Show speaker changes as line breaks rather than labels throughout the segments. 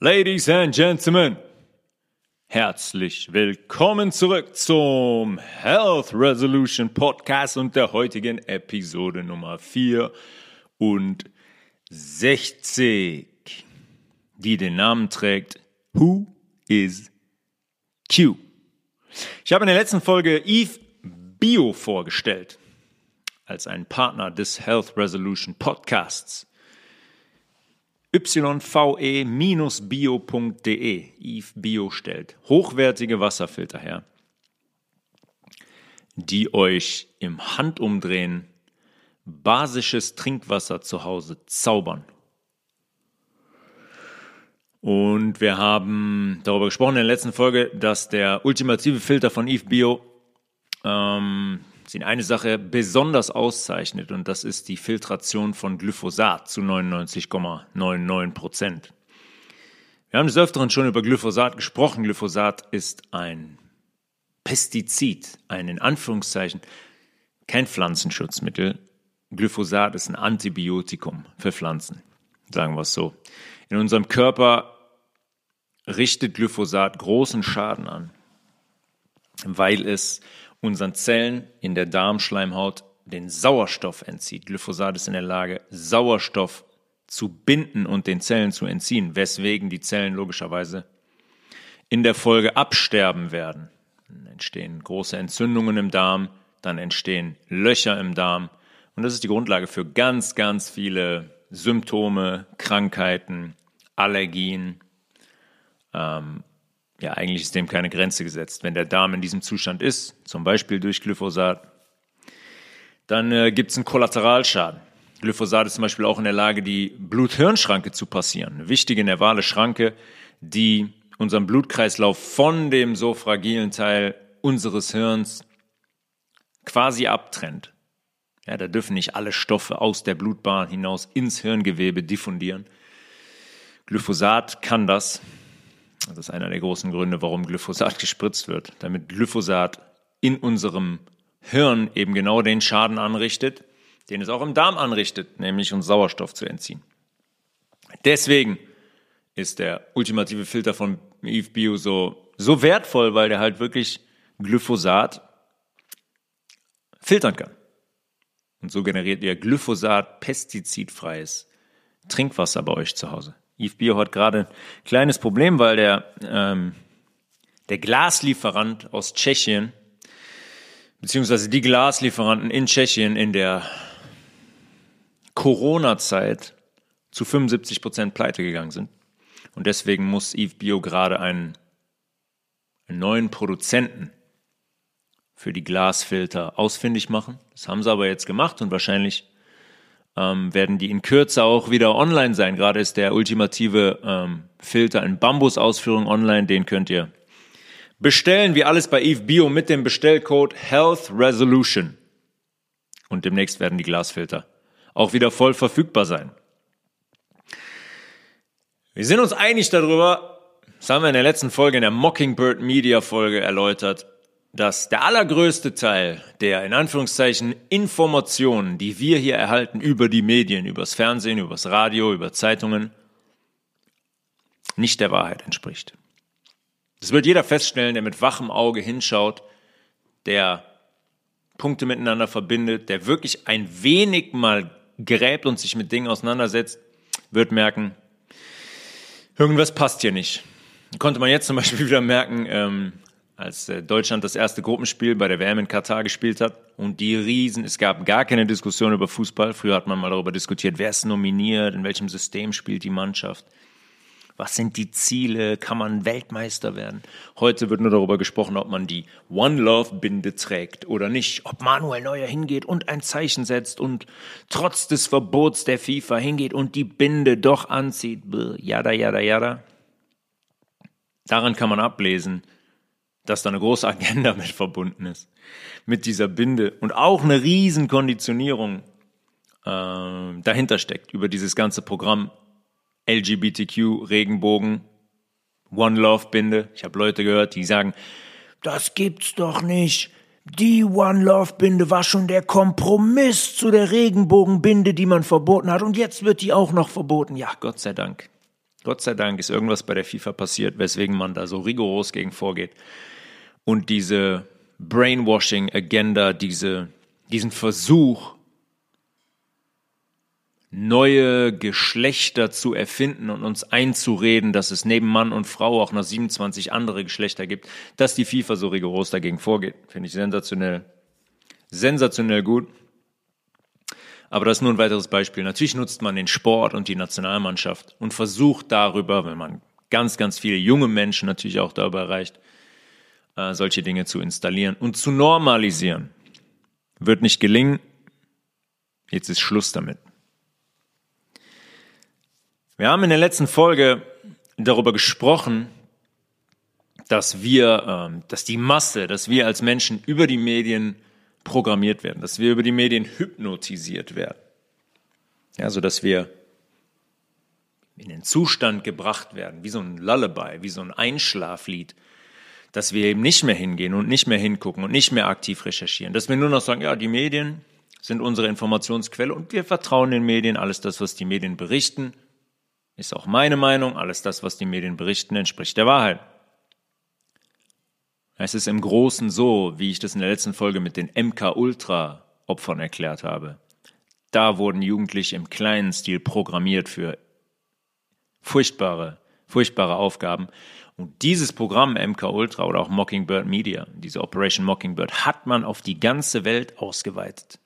Ladies and Gentlemen, herzlich willkommen zurück zum Health Resolution Podcast und der heutigen Episode Nummer 64, die den Namen trägt Who is Q? Ich habe in der letzten Folge Eve Bio vorgestellt als einen Partner des Health Resolution Podcasts yve-bio.de. Eve Bio stellt hochwertige Wasserfilter her, die euch im Handumdrehen basisches Trinkwasser zu Hause zaubern. Und wir haben darüber gesprochen in der letzten Folge, dass der ultimative Filter von Eve Bio ähm, sie eine Sache besonders auszeichnet und das ist die Filtration von Glyphosat zu 99,99 Prozent. Wir haben des Öfteren schon über Glyphosat gesprochen. Glyphosat ist ein Pestizid, ein in Anführungszeichen kein Pflanzenschutzmittel. Glyphosat ist ein Antibiotikum für Pflanzen, sagen wir es so. In unserem Körper richtet Glyphosat großen Schaden an, weil es unseren Zellen in der Darmschleimhaut den Sauerstoff entzieht. Glyphosat ist in der Lage, Sauerstoff zu binden und den Zellen zu entziehen, weswegen die Zellen logischerweise in der Folge absterben werden. Dann entstehen große Entzündungen im Darm, dann entstehen Löcher im Darm und das ist die Grundlage für ganz, ganz viele Symptome, Krankheiten, Allergien ähm, ja, eigentlich ist dem keine Grenze gesetzt. Wenn der Darm in diesem Zustand ist, zum Beispiel durch Glyphosat, dann äh, gibt es einen Kollateralschaden. Glyphosat ist zum Beispiel auch in der Lage, die Blut-Hirn-Schranke zu passieren. Eine wichtige nervale Schranke, die unseren Blutkreislauf von dem so fragilen Teil unseres Hirns quasi abtrennt. Ja, da dürfen nicht alle Stoffe aus der Blutbahn hinaus ins Hirngewebe diffundieren. Glyphosat kann das das ist einer der großen Gründe, warum Glyphosat gespritzt wird, damit Glyphosat in unserem Hirn eben genau den Schaden anrichtet, den es auch im Darm anrichtet, nämlich uns Sauerstoff zu entziehen. Deswegen ist der ultimative Filter von Eve Bio so, so wertvoll, weil der halt wirklich Glyphosat filtern kann. Und so generiert ihr Glyphosat pestizidfreies Trinkwasser bei euch zu Hause. Yves Bio hat gerade ein kleines Problem, weil der, ähm, der Glaslieferant aus Tschechien, beziehungsweise die Glaslieferanten in Tschechien in der Corona-Zeit zu 75 Prozent pleite gegangen sind. Und deswegen muss Yves Bio gerade einen, einen neuen Produzenten für die Glasfilter ausfindig machen. Das haben sie aber jetzt gemacht und wahrscheinlich ähm, werden die in Kürze auch wieder online sein. Gerade ist der ultimative ähm, Filter in Bambus-Ausführung online, den könnt ihr bestellen, wie alles bei Eve Bio mit dem Bestellcode Health Resolution. Und demnächst werden die Glasfilter auch wieder voll verfügbar sein. Wir sind uns einig darüber, das haben wir in der letzten Folge, in der Mockingbird Media Folge erläutert, dass der allergrößte Teil der in Anführungszeichen Informationen, die wir hier erhalten über die Medien, übers Fernsehen, übers Radio, über Zeitungen, nicht der Wahrheit entspricht. Das wird jeder feststellen, der mit wachem Auge hinschaut, der Punkte miteinander verbindet, der wirklich ein wenig mal gräbt und sich mit Dingen auseinandersetzt, wird merken, irgendwas passt hier nicht. Konnte man jetzt zum Beispiel wieder merken, ähm, als äh, Deutschland das erste Gruppenspiel bei der WM in Katar gespielt hat und die Riesen, es gab gar keine Diskussion über Fußball. Früher hat man mal darüber diskutiert, wer ist nominiert, in welchem System spielt die Mannschaft. Was sind die Ziele? Kann man Weltmeister werden? Heute wird nur darüber gesprochen, ob man die One Love Binde trägt oder nicht. Ob Manuel Neuer hingeht und ein Zeichen setzt und trotz des Verbots der FIFA hingeht und die Binde doch anzieht. Jada, jada, jada. Daran kann man ablesen, dass da eine große Agenda mit verbunden ist, mit dieser Binde und auch eine riesen Konditionierung äh, dahinter steckt über dieses ganze Programm LGBTQ, Regenbogen, One Love Binde. Ich habe Leute gehört, die sagen, das gibt's doch nicht. Die One Love Binde war schon der Kompromiss zu der Regenbogenbinde, die man verboten hat und jetzt wird die auch noch verboten. Ja, Gott sei Dank. Gott sei Dank ist irgendwas bei der FIFA passiert, weswegen man da so rigoros gegen vorgeht. Und diese Brainwashing-Agenda, diese, diesen Versuch, neue Geschlechter zu erfinden und uns einzureden, dass es neben Mann und Frau auch noch 27 andere Geschlechter gibt, dass die FIFA so rigoros dagegen vorgeht. Finde ich sensationell. Sensationell gut. Aber das ist nur ein weiteres Beispiel. Natürlich nutzt man den Sport und die Nationalmannschaft und versucht darüber, wenn man ganz, ganz viele junge Menschen natürlich auch darüber erreicht, äh, solche Dinge zu installieren und zu normalisieren. Wird nicht gelingen. Jetzt ist Schluss damit. Wir haben in der letzten Folge darüber gesprochen, dass wir, ähm, dass die Masse, dass wir als Menschen über die Medien programmiert werden, dass wir über die Medien hypnotisiert werden. Ja, so dass wir in den Zustand gebracht werden, wie so ein Lullaby, wie so ein Einschlaflied, dass wir eben nicht mehr hingehen und nicht mehr hingucken und nicht mehr aktiv recherchieren, dass wir nur noch sagen, ja, die Medien sind unsere Informationsquelle und wir vertrauen den Medien, alles das, was die Medien berichten, ist auch meine Meinung, alles das, was die Medien berichten, entspricht der Wahrheit. Es ist im Großen so, wie ich das in der letzten Folge mit den MK-Ultra-Opfern erklärt habe. Da wurden Jugendliche im kleinen Stil programmiert für furchtbare, furchtbare Aufgaben. Und dieses Programm MK Ultra oder auch Mockingbird Media, diese Operation Mockingbird, hat man auf die ganze Welt ausgeweitet.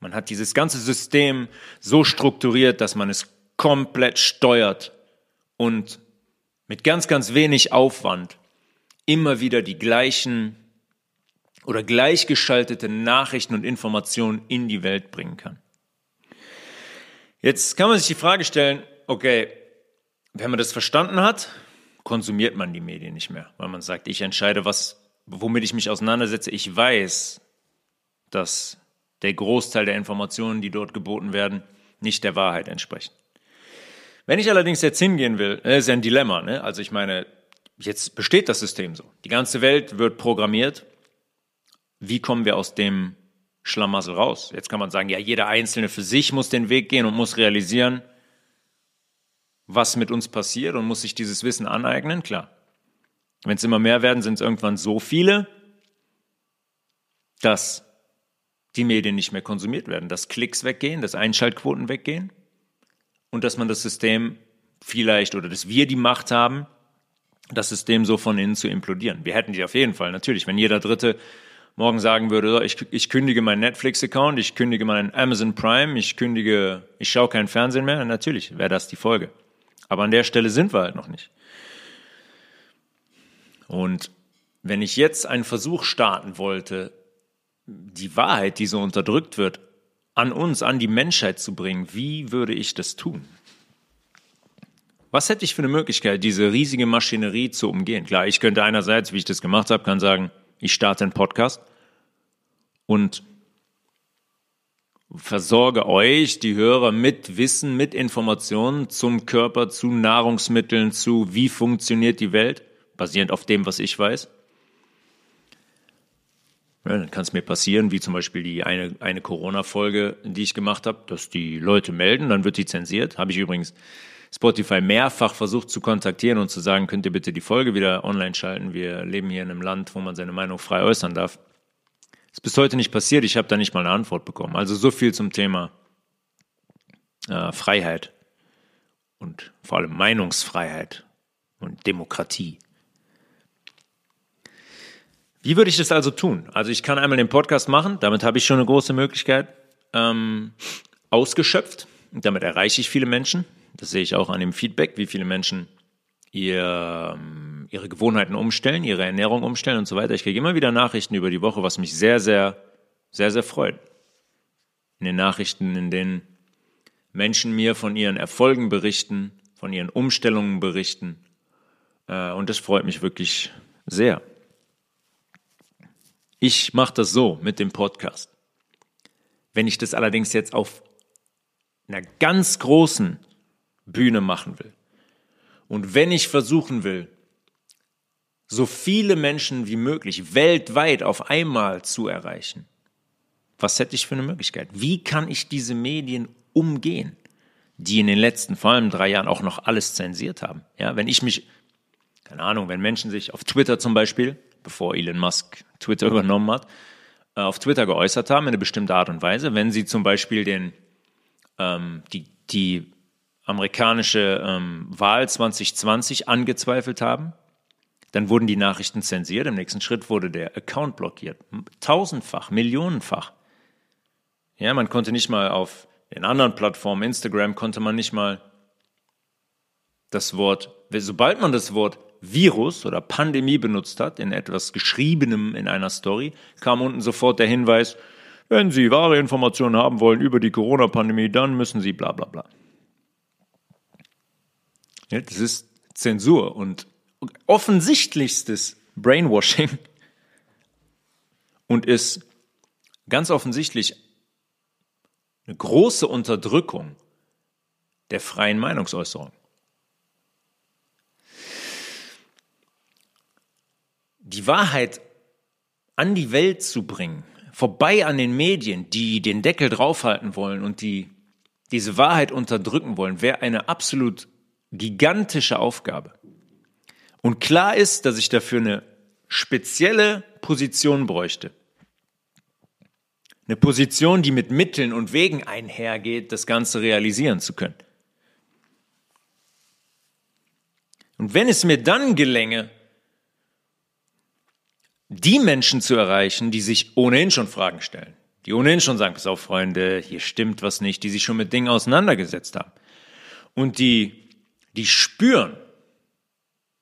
Man hat dieses ganze System so strukturiert, dass man es komplett steuert und mit ganz, ganz wenig Aufwand immer wieder die gleichen oder gleichgeschaltete Nachrichten und Informationen in die Welt bringen kann. Jetzt kann man sich die Frage stellen, okay, wenn man das verstanden hat, konsumiert man die Medien nicht mehr, weil man sagt, ich entscheide, was, womit ich mich auseinandersetze. Ich weiß, dass der Großteil der Informationen, die dort geboten werden, nicht der Wahrheit entsprechen. Wenn ich allerdings jetzt hingehen will, das ist ja ein Dilemma, ne? Also ich meine, jetzt besteht das System so. Die ganze Welt wird programmiert. Wie kommen wir aus dem Schlamassel raus? Jetzt kann man sagen, ja, jeder Einzelne für sich muss den Weg gehen und muss realisieren, was mit uns passiert und muss sich dieses Wissen aneignen, klar. Wenn es immer mehr werden, sind es irgendwann so viele, dass die Medien nicht mehr konsumiert werden, dass Klicks weggehen, dass Einschaltquoten weggehen und dass man das System vielleicht oder dass wir die Macht haben, das System so von innen zu implodieren. Wir hätten die auf jeden Fall, natürlich. Wenn jeder Dritte morgen sagen würde, ich, ich kündige meinen Netflix-Account, ich kündige meinen Amazon Prime, ich kündige, ich schaue keinen Fernsehen mehr, natürlich wäre das die Folge. Aber an der Stelle sind wir halt noch nicht. Und wenn ich jetzt einen Versuch starten wollte, die Wahrheit, die so unterdrückt wird, an uns, an die Menschheit zu bringen, wie würde ich das tun? Was hätte ich für eine Möglichkeit, diese riesige Maschinerie zu umgehen? Klar, ich könnte einerseits, wie ich das gemacht habe, kann sagen, ich starte einen Podcast und versorge euch, die Hörer, mit Wissen, mit Informationen zum Körper, zu Nahrungsmitteln, zu wie funktioniert die Welt, basierend auf dem, was ich weiß. Ja, dann kann es mir passieren, wie zum Beispiel die eine, eine Corona-Folge, die ich gemacht habe, dass die Leute melden, dann wird die zensiert. Habe ich übrigens Spotify mehrfach versucht zu kontaktieren und zu sagen, könnt ihr bitte die Folge wieder online schalten. Wir leben hier in einem Land, wo man seine Meinung frei äußern darf. Ist bis heute nicht passiert, ich habe da nicht mal eine Antwort bekommen. Also so viel zum Thema äh, Freiheit und vor allem Meinungsfreiheit und Demokratie. Wie würde ich das also tun? Also ich kann einmal den Podcast machen, damit habe ich schon eine große Möglichkeit ähm, ausgeschöpft. Damit erreiche ich viele Menschen. Das sehe ich auch an dem Feedback, wie viele Menschen ihr, ähm, ihre Gewohnheiten umstellen, ihre Ernährung umstellen und so weiter. Ich kriege immer wieder Nachrichten über die Woche, was mich sehr, sehr, sehr, sehr freut. In den Nachrichten, in denen Menschen mir von ihren Erfolgen berichten, von ihren Umstellungen berichten. Äh, und das freut mich wirklich sehr. Ich mache das so mit dem Podcast. Wenn ich das allerdings jetzt auf einer ganz großen Bühne machen will und wenn ich versuchen will, so viele Menschen wie möglich weltweit auf einmal zu erreichen, was hätte ich für eine Möglichkeit? Wie kann ich diese Medien umgehen? die in den letzten, vor allem drei Jahren, auch noch alles zensiert haben. Ja, wenn ich mich, keine Ahnung, wenn Menschen sich auf Twitter zum Beispiel, bevor Elon Musk Twitter übernommen hat, äh, auf Twitter geäußert haben in eine bestimmte Art und Weise, wenn sie zum Beispiel den, ähm, die, die amerikanische ähm, Wahl 2020 angezweifelt haben, dann wurden die Nachrichten zensiert. Im nächsten Schritt wurde der Account blockiert. Tausendfach, millionenfach. Ja, man konnte nicht mal auf den anderen Plattformen, Instagram, konnte man nicht mal das Wort, sobald man das Wort Virus oder Pandemie benutzt hat, in etwas Geschriebenem in einer Story, kam unten sofort der Hinweis, wenn Sie wahre Informationen haben wollen über die Corona-Pandemie, dann müssen Sie bla bla bla. Das ist Zensur und offensichtlichstes Brainwashing und ist ganz offensichtlich eine große Unterdrückung der freien Meinungsäußerung. Die Wahrheit an die Welt zu bringen, vorbei an den Medien, die den Deckel draufhalten wollen und die diese Wahrheit unterdrücken wollen, wäre eine absolut gigantische Aufgabe. Und klar ist, dass ich dafür eine spezielle Position bräuchte. Eine Position, die mit Mitteln und Wegen einhergeht, das Ganze realisieren zu können. Und wenn es mir dann gelänge, die Menschen zu erreichen, die sich ohnehin schon Fragen stellen, die ohnehin schon sagen, pass auf Freunde, hier stimmt was nicht, die sich schon mit Dingen auseinandergesetzt haben und die, die spüren,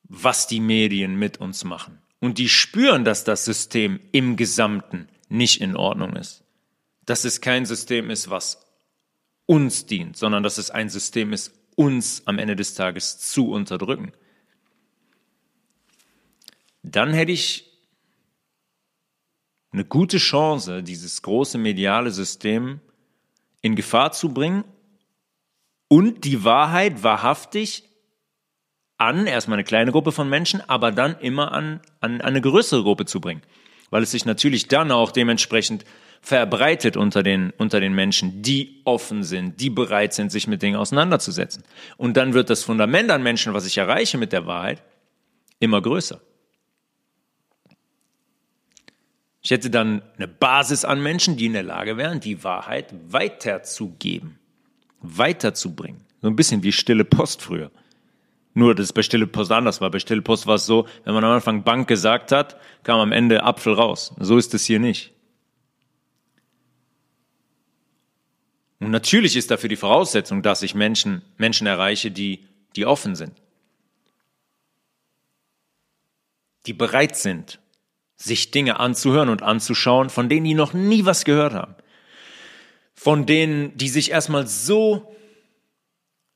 was die Medien mit uns machen und die spüren, dass das System im Gesamten nicht in Ordnung ist dass es kein System ist, was uns dient, sondern dass es ein System ist, uns am Ende des Tages zu unterdrücken. Dann hätte ich eine gute Chance, dieses große mediale System in Gefahr zu bringen und die Wahrheit wahrhaftig an erstmal eine kleine Gruppe von Menschen, aber dann immer an, an eine größere Gruppe zu bringen. Weil es sich natürlich dann auch dementsprechend verbreitet unter den, unter den Menschen, die offen sind, die bereit sind, sich mit Dingen auseinanderzusetzen. Und dann wird das Fundament an Menschen, was ich erreiche mit der Wahrheit, immer größer. Ich hätte dann eine Basis an Menschen, die in der Lage wären, die Wahrheit weiterzugeben, weiterzubringen. So ein bisschen wie stille Post früher. Nur, dass es bei Stille Post anders war. Bei Stille Post war es so, wenn man am Anfang Bank gesagt hat, kam am Ende Apfel raus. So ist es hier nicht. Und natürlich ist dafür die Voraussetzung, dass ich Menschen, Menschen erreiche, die, die offen sind. Die bereit sind, sich Dinge anzuhören und anzuschauen, von denen die noch nie was gehört haben. Von denen, die sich erstmal so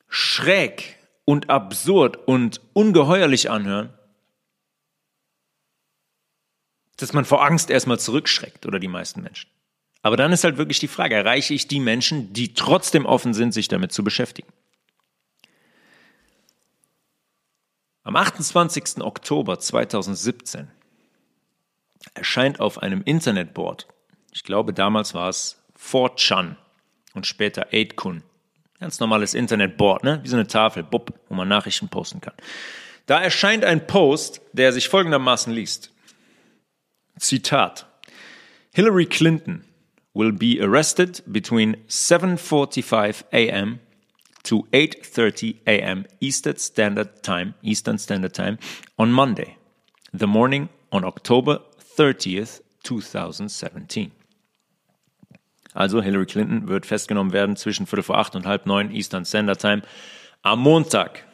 schräg und absurd und ungeheuerlich anhören, dass man vor Angst erstmal zurückschreckt oder die meisten Menschen. Aber dann ist halt wirklich die Frage, erreiche ich die Menschen, die trotzdem offen sind, sich damit zu beschäftigen? Am 28. Oktober 2017 erscheint auf einem Internetboard, ich glaube damals war es 4chan und später 8kun, ganz normales Internetboard, ne? wie so eine Tafel, bub, wo man Nachrichten posten kann. Da erscheint ein Post, der sich folgendermaßen liest. Zitat. Hillary Clinton will be arrested between 7:45 a.m. to 8:30 a.m. Eastern Standard Time, Eastern Standard Time on Monday, the morning on October 30th, 2017. Also Hillary Clinton wird festgenommen werden zwischen Viertel vor acht und halb neun Eastern Standard Time am Montag,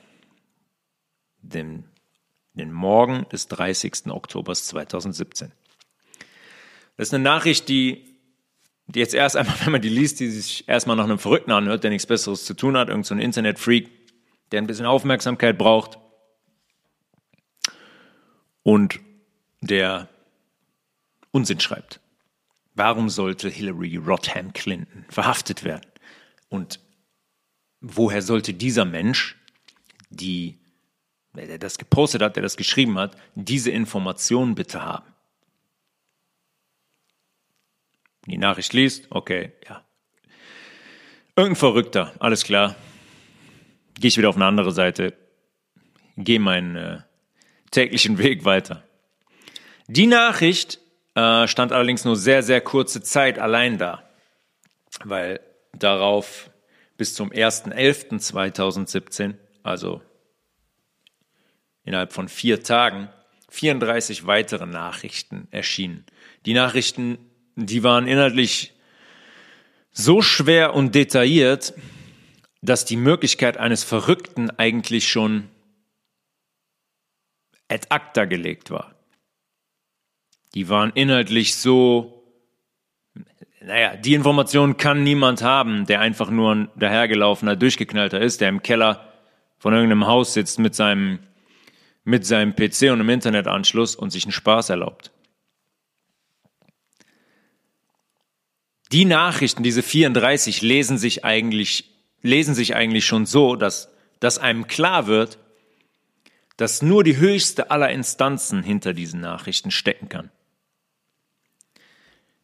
dem, den Morgen des 30. Oktobers 2017. Das ist eine Nachricht, die die jetzt erst einmal, wenn man die liest, die sich erstmal nach einem Verrückten anhört, der nichts Besseres zu tun hat, irgendein so Internetfreak, der ein bisschen Aufmerksamkeit braucht und der Unsinn schreibt. Warum sollte Hillary Rodham Clinton verhaftet werden? Und woher sollte dieser Mensch, die, der das gepostet hat, der das geschrieben hat, diese Information bitte haben? die Nachricht liest, okay, ja. Irgendein Verrückter, alles klar. gehe ich wieder auf eine andere Seite, gehe meinen äh, täglichen Weg weiter. Die Nachricht äh, stand allerdings nur sehr, sehr kurze Zeit allein da, weil darauf bis zum 1.11.2017, also innerhalb von vier Tagen, 34 weitere Nachrichten erschienen. Die Nachrichten, die waren inhaltlich so schwer und detailliert, dass die Möglichkeit eines Verrückten eigentlich schon ad acta gelegt war. Die waren inhaltlich so, naja, die Information kann niemand haben, der einfach nur ein dahergelaufener, durchgeknallter ist, der im Keller von irgendeinem Haus sitzt mit seinem, mit seinem PC und einem Internetanschluss und sich einen Spaß erlaubt. Die Nachrichten, diese 34, lesen sich eigentlich, lesen sich eigentlich schon so, dass, dass einem klar wird, dass nur die höchste aller Instanzen hinter diesen Nachrichten stecken kann.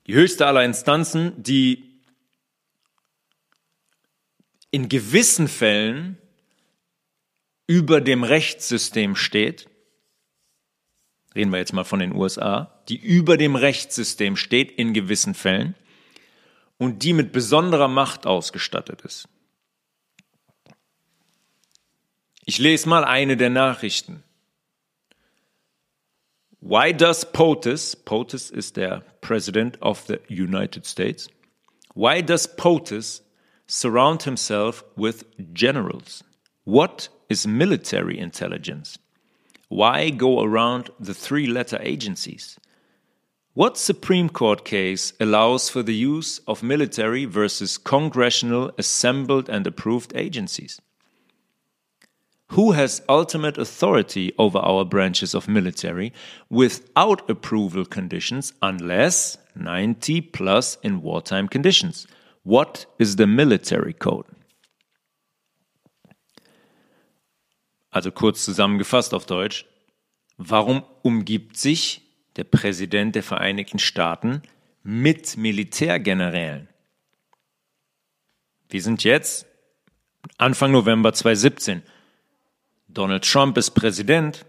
Die höchste aller Instanzen, die in gewissen Fällen über dem Rechtssystem steht, reden wir jetzt mal von den USA, die über dem Rechtssystem steht in gewissen Fällen und die mit besonderer Macht ausgestattet ist. Ich lese mal eine der Nachrichten. Why does POTUS, POTUS is der President of the United States, why does POTUS surround himself with generals? What is military intelligence? Why go around the three letter agencies? What Supreme Court case allows for the use of military versus congressional assembled and approved agencies? Who has ultimate authority over our branches of military without approval conditions unless 90 plus in wartime conditions? What is the military code? Also kurz zusammengefasst auf Deutsch. Warum umgibt sich der Präsident der Vereinigten Staaten mit Militärgenerälen. Wir sind jetzt Anfang November 2017. Donald Trump ist Präsident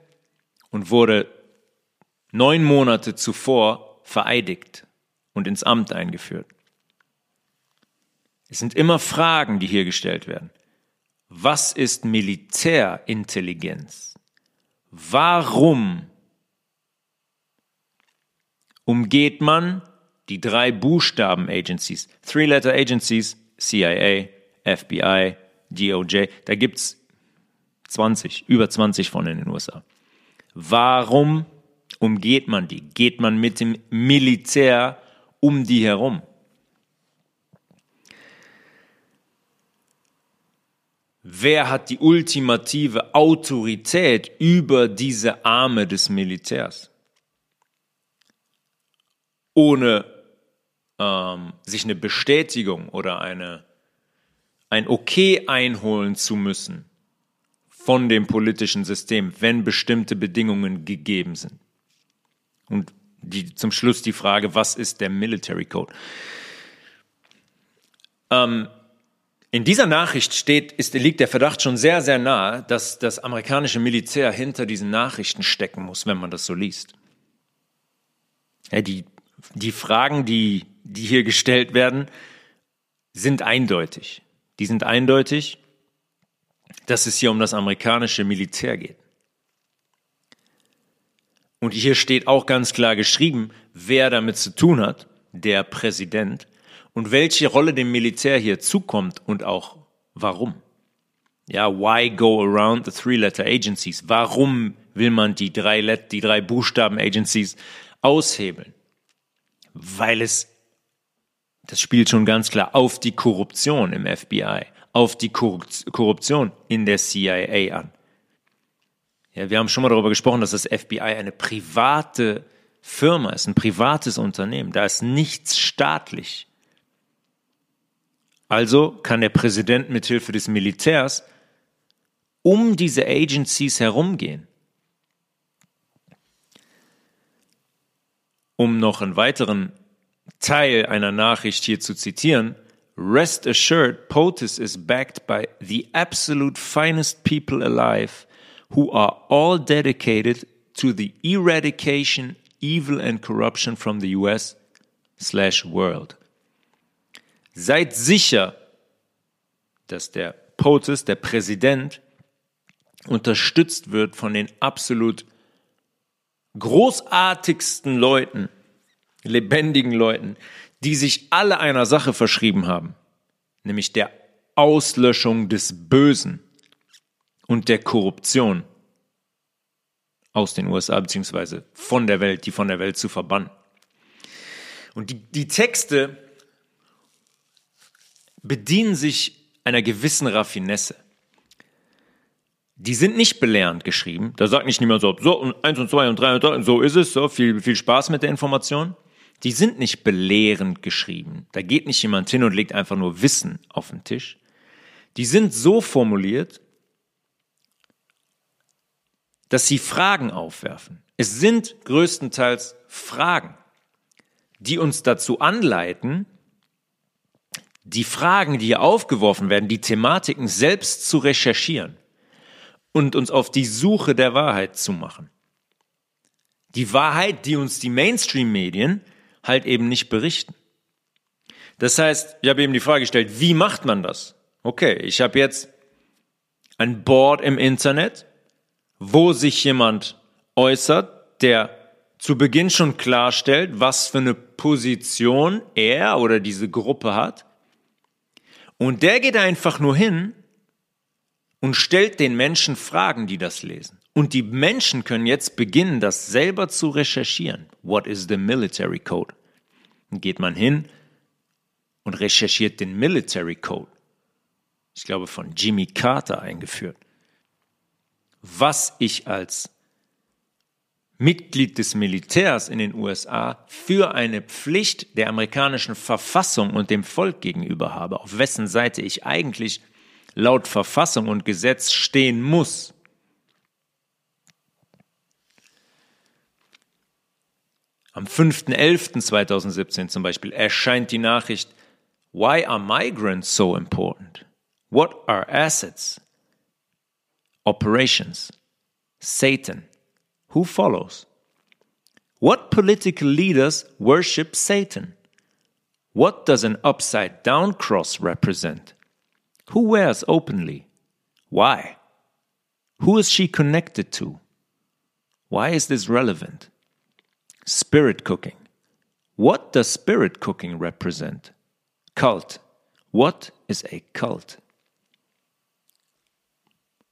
und wurde neun Monate zuvor vereidigt und ins Amt eingeführt. Es sind immer Fragen, die hier gestellt werden. Was ist Militärintelligenz? Warum umgeht man die drei Buchstaben Agencies, Three-Letter Agencies, CIA, FBI, DOJ, da gibt es 20, über 20 von in den USA. Warum umgeht man die? Geht man mit dem Militär um die herum? Wer hat die ultimative Autorität über diese Arme des Militärs? ohne ähm, sich eine Bestätigung oder eine, ein Okay einholen zu müssen von dem politischen System, wenn bestimmte Bedingungen gegeben sind. Und die, zum Schluss die Frage, was ist der Military Code? Ähm, in dieser Nachricht steht, ist, liegt der Verdacht schon sehr, sehr nahe, dass das amerikanische Militär hinter diesen Nachrichten stecken muss, wenn man das so liest. Ja, die die Fragen, die, die hier gestellt werden, sind eindeutig. Die sind eindeutig, dass es hier um das amerikanische Militär geht. Und hier steht auch ganz klar geschrieben, wer damit zu tun hat, der Präsident, und welche Rolle dem Militär hier zukommt und auch warum. Ja, why go around the three-letter agencies? Warum will man die drei, die drei Buchstaben Agencies aushebeln? weil es, das spielt schon ganz klar auf die Korruption im FBI, auf die Korruption in der CIA an. Ja, wir haben schon mal darüber gesprochen, dass das FBI eine private Firma ist, ein privates Unternehmen. Da ist nichts staatlich. Also kann der Präsident mithilfe des Militärs um diese Agencies herumgehen. um noch einen weiteren Teil einer Nachricht hier zu zitieren, Rest assured, POTUS is backed by the absolute finest people alive who are all dedicated to the eradication evil and corruption from the US slash world. Seid sicher, dass der POTUS, der Präsident, unterstützt wird von den absolut großartigsten Leuten, lebendigen Leuten, die sich alle einer Sache verschrieben haben, nämlich der Auslöschung des Bösen und der Korruption aus den USA beziehungsweise von der Welt, die von der Welt zu verbannen. Und die, die Texte bedienen sich einer gewissen Raffinesse. Die sind nicht belehrend geschrieben. Da sagt nicht niemand so, so und eins und zwei und drei und drei und so ist es, so viel, viel Spaß mit der Information. Die sind nicht belehrend geschrieben. Da geht nicht jemand hin und legt einfach nur Wissen auf den Tisch. Die sind so formuliert, dass sie Fragen aufwerfen. Es sind größtenteils Fragen, die uns dazu anleiten, die Fragen, die hier aufgeworfen werden, die Thematiken selbst zu recherchieren und uns auf die Suche der Wahrheit zu machen. Die Wahrheit, die uns die Mainstream-Medien halt eben nicht berichten. Das heißt, ich habe eben die Frage gestellt, wie macht man das? Okay, ich habe jetzt ein Board im Internet, wo sich jemand äußert, der zu Beginn schon klarstellt, was für eine Position er oder diese Gruppe hat. Und der geht einfach nur hin und stellt den Menschen Fragen, die das lesen. Und die Menschen können jetzt beginnen, das selber zu recherchieren. What is the military code? Dann geht man hin und recherchiert den Military Code. Ich glaube, von Jimmy Carter eingeführt. Was ich als Mitglied des Militärs in den USA für eine Pflicht der amerikanischen Verfassung und dem Volk gegenüber habe, auf wessen Seite ich eigentlich laut Verfassung und Gesetz stehen muss. Am 5.11.2017 zum Beispiel erscheint die Nachricht, Why are migrants so important? What are assets? Operations? Satan? Who follows? What political leaders worship Satan? What does an upside down cross represent? Who wears openly? Why? Who is she connected to? Why is this relevant? Spirit cooking. What does spirit cooking represent? Cult. What is a cult?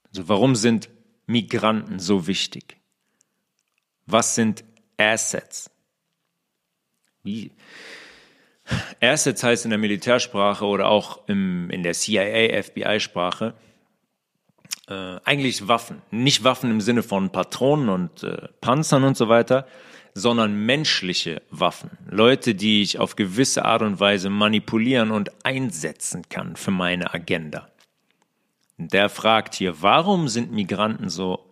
Also warum sind Migranten so wichtig? Was sind Assets? Wie? Assets heißt in der Militärsprache oder auch im, in der CIA, FBI-Sprache äh, eigentlich Waffen. Nicht Waffen im Sinne von Patronen und äh, Panzern und so weiter, sondern menschliche Waffen. Leute, die ich auf gewisse Art und Weise manipulieren und einsetzen kann für meine Agenda. Der fragt hier, warum sind Migranten so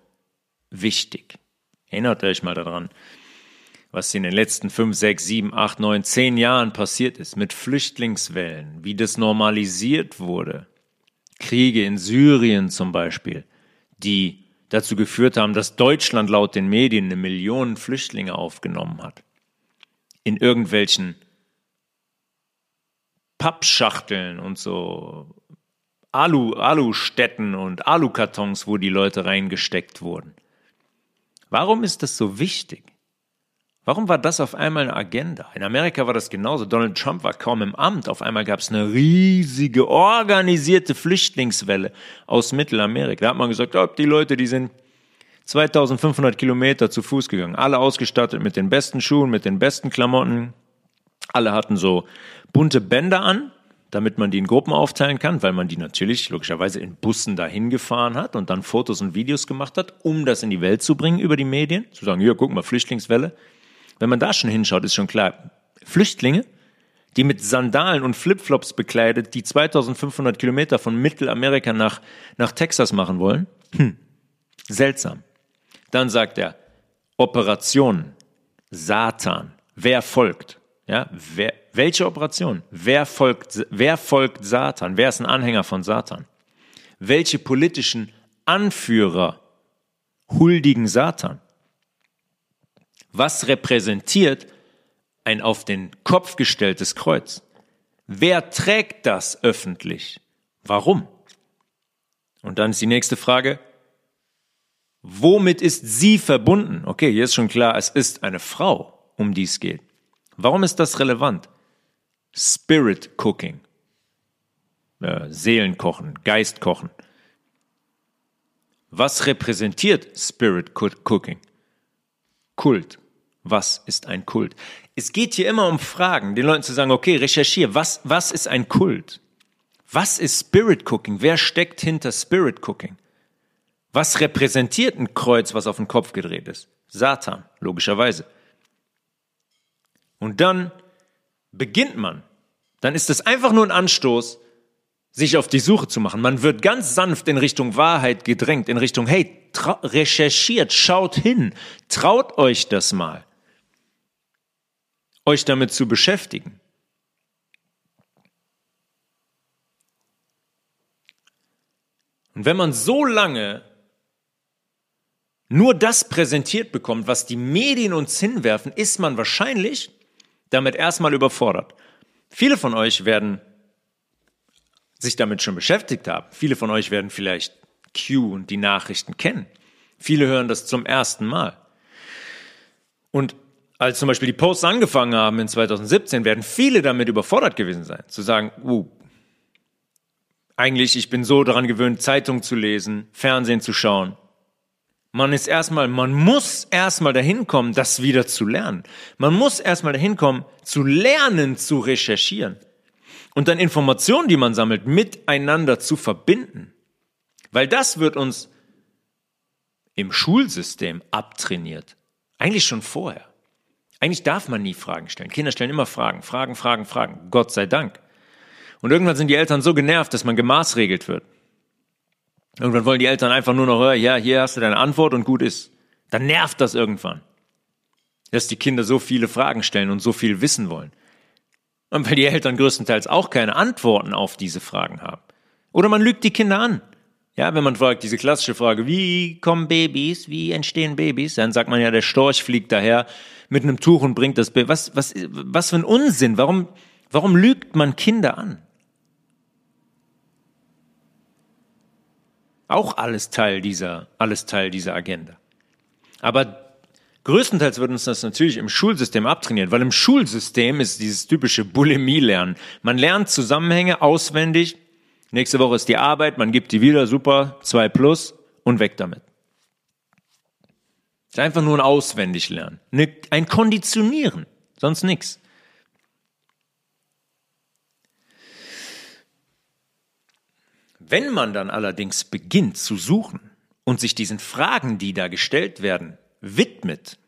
wichtig? Erinnert euch mal daran, was in den letzten fünf, sechs, sieben, acht, neun, zehn Jahren passiert ist mit Flüchtlingswellen, wie das normalisiert wurde. Kriege in Syrien zum Beispiel, die dazu geführt haben, dass Deutschland laut den Medien eine Million Flüchtlinge aufgenommen hat. In irgendwelchen Pappschachteln und so Alu, Alustätten und Alukartons, wo die Leute reingesteckt wurden. Warum ist das so wichtig? Warum war das auf einmal eine Agenda? In Amerika war das genauso. Donald Trump war kaum im Amt. Auf einmal gab es eine riesige, organisierte Flüchtlingswelle aus Mittelamerika. Da hat man gesagt, oh, die Leute, die sind 2500 Kilometer zu Fuß gegangen. Alle ausgestattet mit den besten Schuhen, mit den besten Klamotten. Alle hatten so bunte Bänder an, damit man die in Gruppen aufteilen kann, weil man die natürlich logischerweise in Bussen dahin gefahren hat und dann Fotos und Videos gemacht hat, um das in die Welt zu bringen über die Medien. Zu sagen, hier, guck mal, Flüchtlingswelle. Wenn man da schon hinschaut, ist schon klar, Flüchtlinge, die mit Sandalen und Flipflops bekleidet, die 2500 Kilometer von Mittelamerika nach, nach Texas machen wollen, hm, seltsam. Dann sagt er, Operationen, Satan, wer folgt? Ja, wer, welche Operation? Wer folgt, wer folgt Satan? Wer ist ein Anhänger von Satan? Welche politischen Anführer huldigen Satan? Was repräsentiert ein auf den Kopf gestelltes Kreuz? Wer trägt das öffentlich? Warum? Und dann ist die nächste Frage, womit ist sie verbunden? Okay, hier ist schon klar, es ist eine Frau, um die es geht. Warum ist das relevant? Spirit Cooking. Äh, Seelenkochen, Geistkochen. Was repräsentiert Spirit Cooking? Kult. Was ist ein Kult? Es geht hier immer um Fragen, den Leuten zu sagen, okay, recherchiere, was, was ist ein Kult? Was ist Spirit Cooking? Wer steckt hinter Spirit Cooking? Was repräsentiert ein Kreuz, was auf den Kopf gedreht ist? Satan, logischerweise. Und dann beginnt man. Dann ist es einfach nur ein Anstoß, sich auf die Suche zu machen. Man wird ganz sanft in Richtung Wahrheit gedrängt, in Richtung, hey, recherchiert, schaut hin, traut euch das mal, euch damit zu beschäftigen. Und wenn man so lange nur das präsentiert bekommt, was die Medien uns hinwerfen, ist man wahrscheinlich damit erstmal überfordert. Viele von euch werden sich damit schon beschäftigt haben. Viele von euch werden vielleicht Q und die Nachrichten kennen. Viele hören das zum ersten Mal. Und als zum Beispiel die Posts angefangen haben in 2017, werden viele damit überfordert gewesen sein, zu sagen, uh, eigentlich, ich bin so daran gewöhnt, Zeitung zu lesen, Fernsehen zu schauen. Man ist erstmal, man muss erstmal dahin kommen, das wieder zu lernen. Man muss erstmal dahin kommen, zu lernen, zu recherchieren. Und dann Informationen, die man sammelt, miteinander zu verbinden. Weil das wird uns im Schulsystem abtrainiert. Eigentlich schon vorher. Eigentlich darf man nie Fragen stellen. Kinder stellen immer Fragen, Fragen, Fragen, Fragen. Gott sei Dank. Und irgendwann sind die Eltern so genervt, dass man gemaßregelt wird. Irgendwann wollen die Eltern einfach nur noch ja, hier hast du deine Antwort und gut ist. Dann nervt das irgendwann. Dass die Kinder so viele Fragen stellen und so viel wissen wollen. Und weil die Eltern größtenteils auch keine Antworten auf diese Fragen haben. Oder man lügt die Kinder an. Ja, wenn man fragt, diese klassische Frage, wie kommen Babys, wie entstehen Babys, dann sagt man ja, der Storch fliegt daher mit einem Tuch und bringt das Baby. Was, was, was für ein Unsinn. Warum, warum lügt man Kinder an? Auch alles Teil dieser, alles Teil dieser Agenda. Aber größtenteils wird uns das natürlich im Schulsystem abtrainiert, weil im Schulsystem ist dieses typische Bulimie-Lernen. Man lernt Zusammenhänge auswendig. Nächste Woche ist die Arbeit, man gibt die wieder, super, zwei plus und weg damit. ist einfach nur ein Auswendiglernen, ein Konditionieren, sonst nichts. Wenn man dann allerdings beginnt zu suchen und sich diesen Fragen, die da gestellt werden, widmet,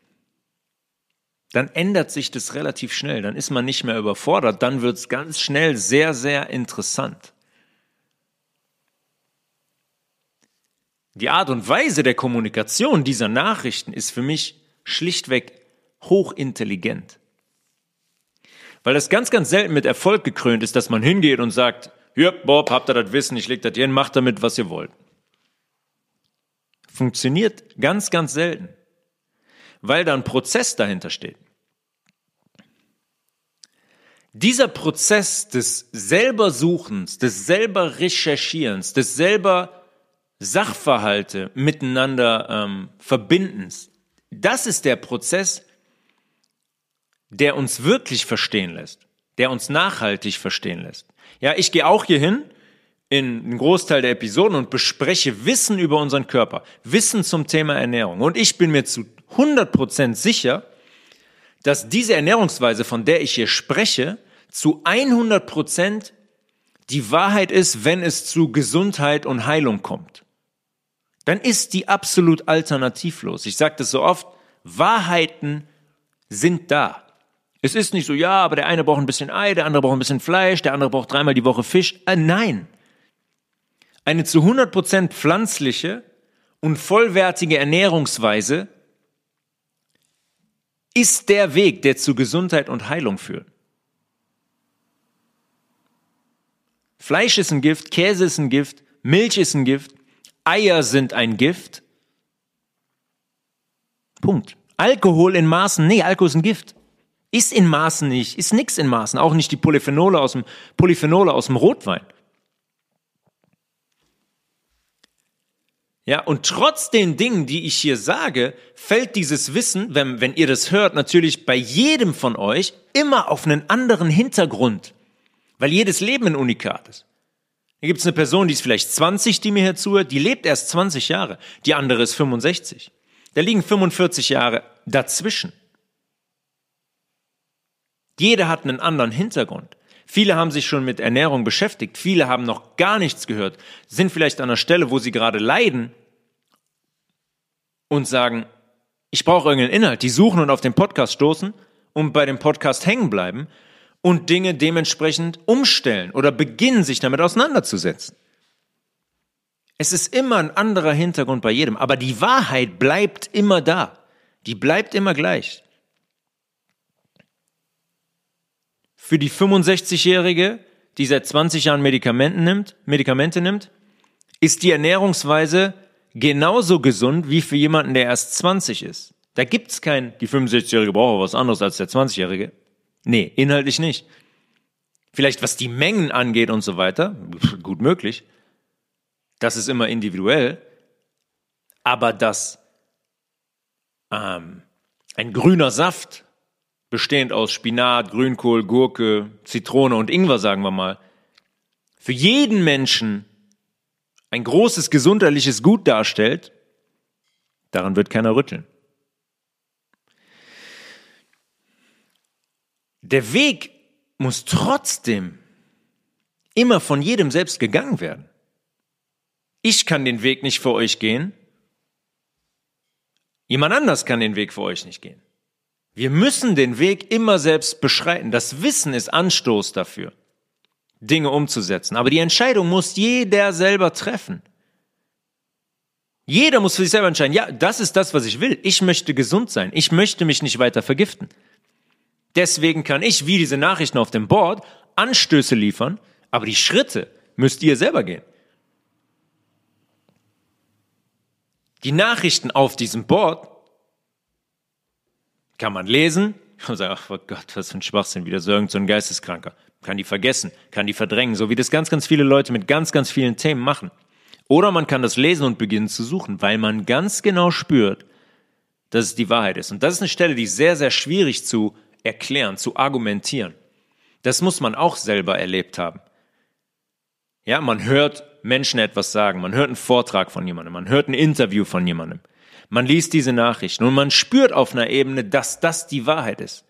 dann ändert sich das relativ schnell. Dann ist man nicht mehr überfordert. Dann wird es ganz schnell sehr, sehr interessant. Die Art und Weise der Kommunikation dieser Nachrichten ist für mich schlichtweg hochintelligent. Weil das ganz, ganz selten mit Erfolg gekrönt ist, dass man hingeht und sagt, ja, Bob, habt ihr das Wissen, ich leg das hier hin, macht damit, was ihr wollt. Funktioniert ganz, ganz selten, weil da ein Prozess dahinter steht. Dieser Prozess des selber Suchens, des selber Recherchierens, des selber Sachverhalte miteinander ähm, Verbindens, das ist der Prozess, der uns wirklich verstehen lässt, der uns nachhaltig verstehen lässt. Ja, ich gehe auch hier hin in einen Großteil der Episoden und bespreche Wissen über unseren Körper, Wissen zum Thema Ernährung. Und ich bin mir zu 100% sicher, dass diese Ernährungsweise, von der ich hier spreche, zu 100% die Wahrheit ist, wenn es zu Gesundheit und Heilung kommt. Dann ist die absolut alternativlos. Ich sage das so oft, Wahrheiten sind da. Es ist nicht so, ja, aber der eine braucht ein bisschen Ei, der andere braucht ein bisschen Fleisch, der andere braucht dreimal die Woche Fisch. Äh, nein. Eine zu 100% pflanzliche und vollwertige Ernährungsweise ist der Weg, der zu Gesundheit und Heilung führt. Fleisch ist ein Gift, Käse ist ein Gift, Milch ist ein Gift, Eier sind ein Gift. Punkt. Alkohol in Maßen, nee, Alkohol ist ein Gift. Ist in Maßen nicht, ist nix in Maßen, auch nicht die Polyphenole aus dem, Polyphenole aus dem Rotwein. Ja, und trotz den Dingen, die ich hier sage, fällt dieses Wissen, wenn, wenn ihr das hört, natürlich bei jedem von euch immer auf einen anderen Hintergrund. Weil jedes Leben ein Unikat ist. Hier gibt es eine Person, die ist vielleicht 20, die mir hier zuhört, die lebt erst 20 Jahre. Die andere ist 65. Da liegen 45 Jahre dazwischen. Jeder hat einen anderen Hintergrund. Viele haben sich schon mit Ernährung beschäftigt, viele haben noch gar nichts gehört, sind vielleicht an einer Stelle, wo sie gerade leiden und sagen, ich brauche irgendeinen Inhalt. Die suchen und auf den Podcast stoßen und bei dem Podcast hängen bleiben und Dinge dementsprechend umstellen oder beginnen, sich damit auseinanderzusetzen. Es ist immer ein anderer Hintergrund bei jedem, aber die Wahrheit bleibt immer da. Die bleibt immer gleich. Für die 65-Jährige, die seit 20 Jahren Medikamenten nimmt, Medikamente nimmt, ist die Ernährungsweise genauso gesund wie für jemanden, der erst 20 ist. Da gibt's kein, die 65-Jährige braucht was anderes als der 20-Jährige. Nee, inhaltlich nicht. Vielleicht was die Mengen angeht und so weiter, gut möglich. Das ist immer individuell. Aber dass ähm, ein grüner Saft, bestehend aus Spinat, Grünkohl, Gurke, Zitrone und Ingwer, sagen wir mal, für jeden Menschen ein großes gesundheitliches Gut darstellt, daran wird keiner rütteln. Der Weg muss trotzdem immer von jedem selbst gegangen werden. Ich kann den Weg nicht für euch gehen. Jemand anders kann den Weg für euch nicht gehen. Wir müssen den Weg immer selbst beschreiten. Das Wissen ist Anstoß dafür. Dinge umzusetzen. Aber die Entscheidung muss jeder selber treffen. Jeder muss für sich selber entscheiden, ja, das ist das, was ich will. Ich möchte gesund sein. Ich möchte mich nicht weiter vergiften. Deswegen kann ich, wie diese Nachrichten auf dem Board, Anstöße liefern, aber die Schritte müsst ihr selber gehen. Die Nachrichten auf diesem Board kann man lesen und sagen, ach oh Gott, was für ein Schwachsinn, wieder so irgendein so Geisteskranker kann die vergessen, kann die verdrängen, so wie das ganz, ganz viele Leute mit ganz, ganz vielen Themen machen. Oder man kann das lesen und beginnen zu suchen, weil man ganz genau spürt, dass es die Wahrheit ist. Und das ist eine Stelle, die sehr, sehr schwierig zu erklären, zu argumentieren. Das muss man auch selber erlebt haben. Ja, man hört Menschen etwas sagen, man hört einen Vortrag von jemandem, man hört ein Interview von jemandem, man liest diese Nachrichten und man spürt auf einer Ebene, dass das die Wahrheit ist.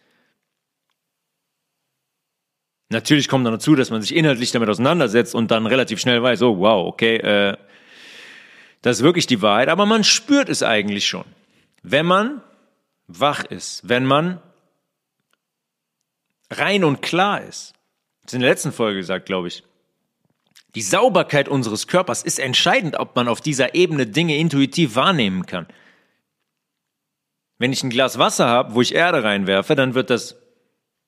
Natürlich kommt dann dazu, dass man sich inhaltlich damit auseinandersetzt und dann relativ schnell weiß, oh wow, okay, äh, das ist wirklich die Wahrheit, aber man spürt es eigentlich schon. Wenn man wach ist, wenn man rein und klar ist. Das ist in der letzten Folge gesagt, glaube ich. Die Sauberkeit unseres Körpers ist entscheidend, ob man auf dieser Ebene Dinge intuitiv wahrnehmen kann. Wenn ich ein Glas Wasser habe, wo ich Erde reinwerfe, dann wird das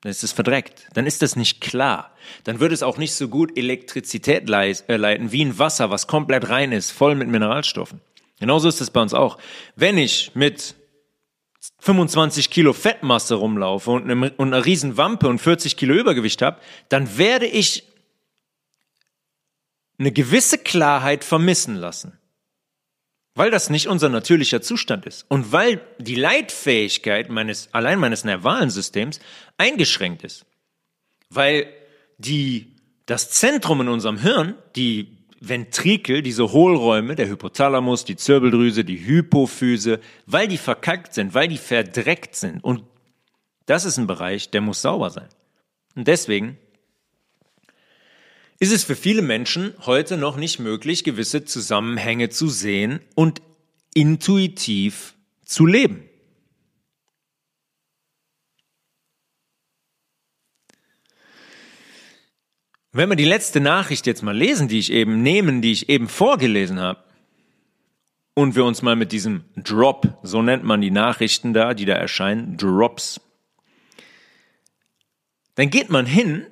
dann ist es verdreckt. Dann ist das nicht klar. Dann wird es auch nicht so gut Elektrizität äh, leiten wie ein Wasser, was komplett rein ist, voll mit Mineralstoffen. Genauso ist es bei uns auch. Wenn ich mit 25 Kilo Fettmasse rumlaufe und eine, und eine riesen Wampe und 40 Kilo Übergewicht habe, dann werde ich eine gewisse Klarheit vermissen lassen. Weil das nicht unser natürlicher Zustand ist. Und weil die Leitfähigkeit meines, allein meines Nervalensystems eingeschränkt ist. Weil die, das Zentrum in unserem Hirn, die Ventrikel, diese Hohlräume, der Hypothalamus, die Zirbeldrüse, die Hypophyse, weil die verkackt sind, weil die verdreckt sind. Und das ist ein Bereich, der muss sauber sein. Und deswegen ist es für viele Menschen heute noch nicht möglich, gewisse Zusammenhänge zu sehen und intuitiv zu leben. Wenn wir die letzte Nachricht jetzt mal lesen, die ich eben nehmen, die ich eben vorgelesen habe, und wir uns mal mit diesem Drop, so nennt man die Nachrichten da, die da erscheinen, Drops, dann geht man hin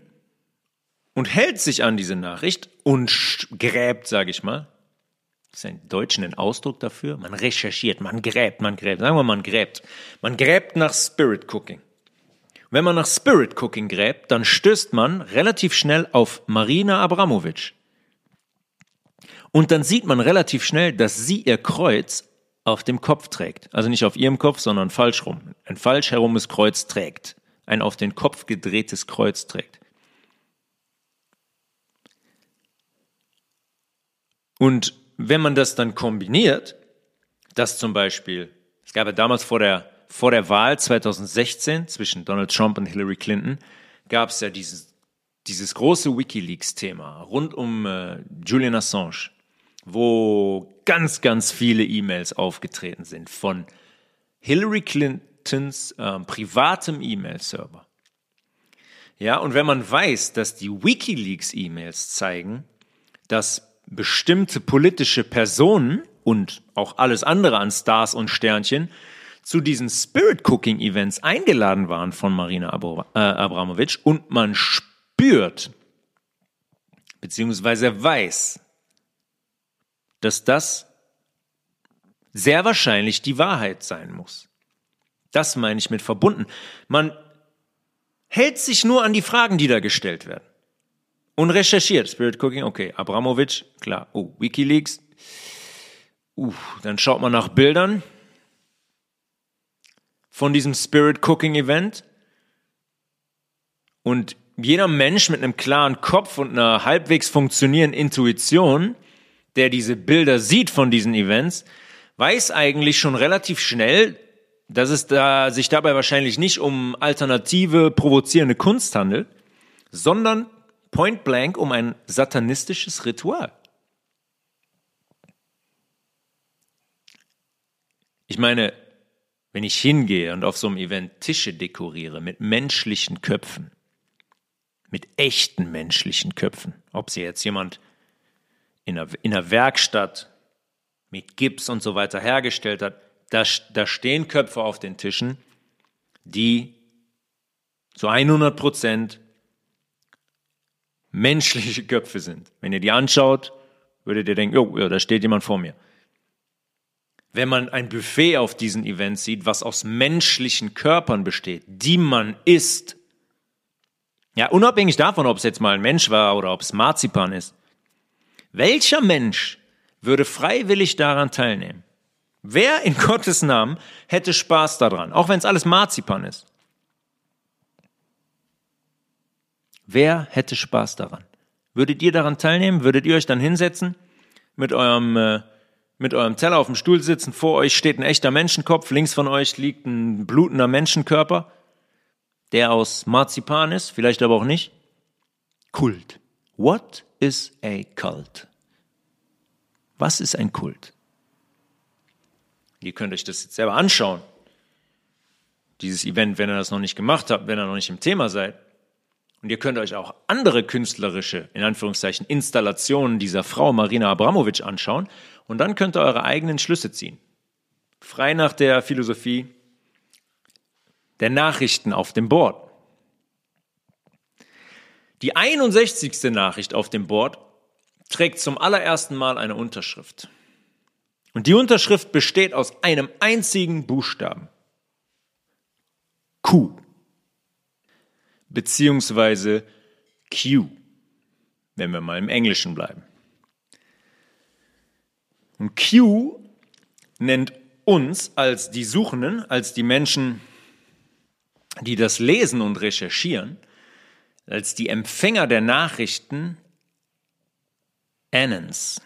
und hält sich an diese Nachricht und gräbt, sage ich mal. Das ist ein Deutschen ein Ausdruck dafür. Man recherchiert, man gräbt, man gräbt. Sagen wir, man gräbt. Man gräbt nach Spirit Cooking. Wenn man nach Spirit Cooking gräbt, dann stößt man relativ schnell auf Marina Abramovic. Und dann sieht man relativ schnell, dass sie ihr Kreuz auf dem Kopf trägt. Also nicht auf ihrem Kopf, sondern falsch rum. Ein falsch herumes Kreuz trägt. Ein auf den Kopf gedrehtes Kreuz trägt. Und wenn man das dann kombiniert, dass zum Beispiel, es gab ja damals vor der, vor der Wahl 2016 zwischen Donald Trump und Hillary Clinton, gab es ja dieses, dieses große Wikileaks-Thema rund um äh, Julian Assange wo ganz, ganz viele E-Mails aufgetreten sind von Hillary Clintons äh, privatem E-Mail-Server. Ja, und wenn man weiß, dass die WikiLeaks-E-Mails zeigen, dass bestimmte politische Personen und auch alles andere an Stars und Sternchen zu diesen Spirit Cooking Events eingeladen waren von Marina äh, Abramovic und man spürt, beziehungsweise weiß, dass das sehr wahrscheinlich die Wahrheit sein muss. Das meine ich mit verbunden. Man hält sich nur an die Fragen, die da gestellt werden. Und recherchiert. Spirit Cooking, okay. Abramovic, klar. Oh, Wikileaks. Uh, dann schaut man nach Bildern von diesem Spirit Cooking Event. Und jeder Mensch mit einem klaren Kopf und einer halbwegs funktionierenden Intuition der diese Bilder sieht von diesen Events, weiß eigentlich schon relativ schnell, dass es da, sich dabei wahrscheinlich nicht um alternative, provozierende Kunst handelt, sondern point blank um ein satanistisches Ritual. Ich meine, wenn ich hingehe und auf so einem Event Tische dekoriere mit menschlichen Köpfen, mit echten menschlichen Köpfen, ob sie jetzt jemand in einer, in einer Werkstatt mit Gips und so weiter hergestellt hat, da, da stehen Köpfe auf den Tischen, die zu 100 Prozent menschliche Köpfe sind. Wenn ihr die anschaut, würdet ihr denken, oh, ja, da steht jemand vor mir. Wenn man ein Buffet auf diesen Events sieht, was aus menschlichen Körpern besteht, die man isst, ja, unabhängig davon, ob es jetzt mal ein Mensch war oder ob es Marzipan ist, welcher Mensch würde freiwillig daran teilnehmen? Wer in Gottes Namen hätte Spaß daran, auch wenn es alles Marzipan ist? Wer hätte Spaß daran? Würdet ihr daran teilnehmen? Würdet ihr euch dann hinsetzen, mit eurem, äh, mit eurem Teller auf dem Stuhl sitzen, vor euch steht ein echter Menschenkopf, links von euch liegt ein blutender Menschenkörper, der aus Marzipan ist, vielleicht aber auch nicht? Kult. What is a cult? Was ist ein Kult? Ihr könnt euch das jetzt selber anschauen. Dieses Event, wenn ihr das noch nicht gemacht habt, wenn ihr noch nicht im Thema seid. Und ihr könnt euch auch andere künstlerische, in Anführungszeichen, Installationen dieser Frau Marina Abramovic anschauen. Und dann könnt ihr eure eigenen Schlüsse ziehen. Frei nach der Philosophie der Nachrichten auf dem Board. Die 61. Nachricht auf dem Board trägt zum allerersten Mal eine Unterschrift. Und die Unterschrift besteht aus einem einzigen Buchstaben. Q. Beziehungsweise Q, wenn wir mal im Englischen bleiben. Und Q nennt uns als die Suchenden, als die Menschen, die das lesen und recherchieren, als die Empfänger der Nachrichten Annons.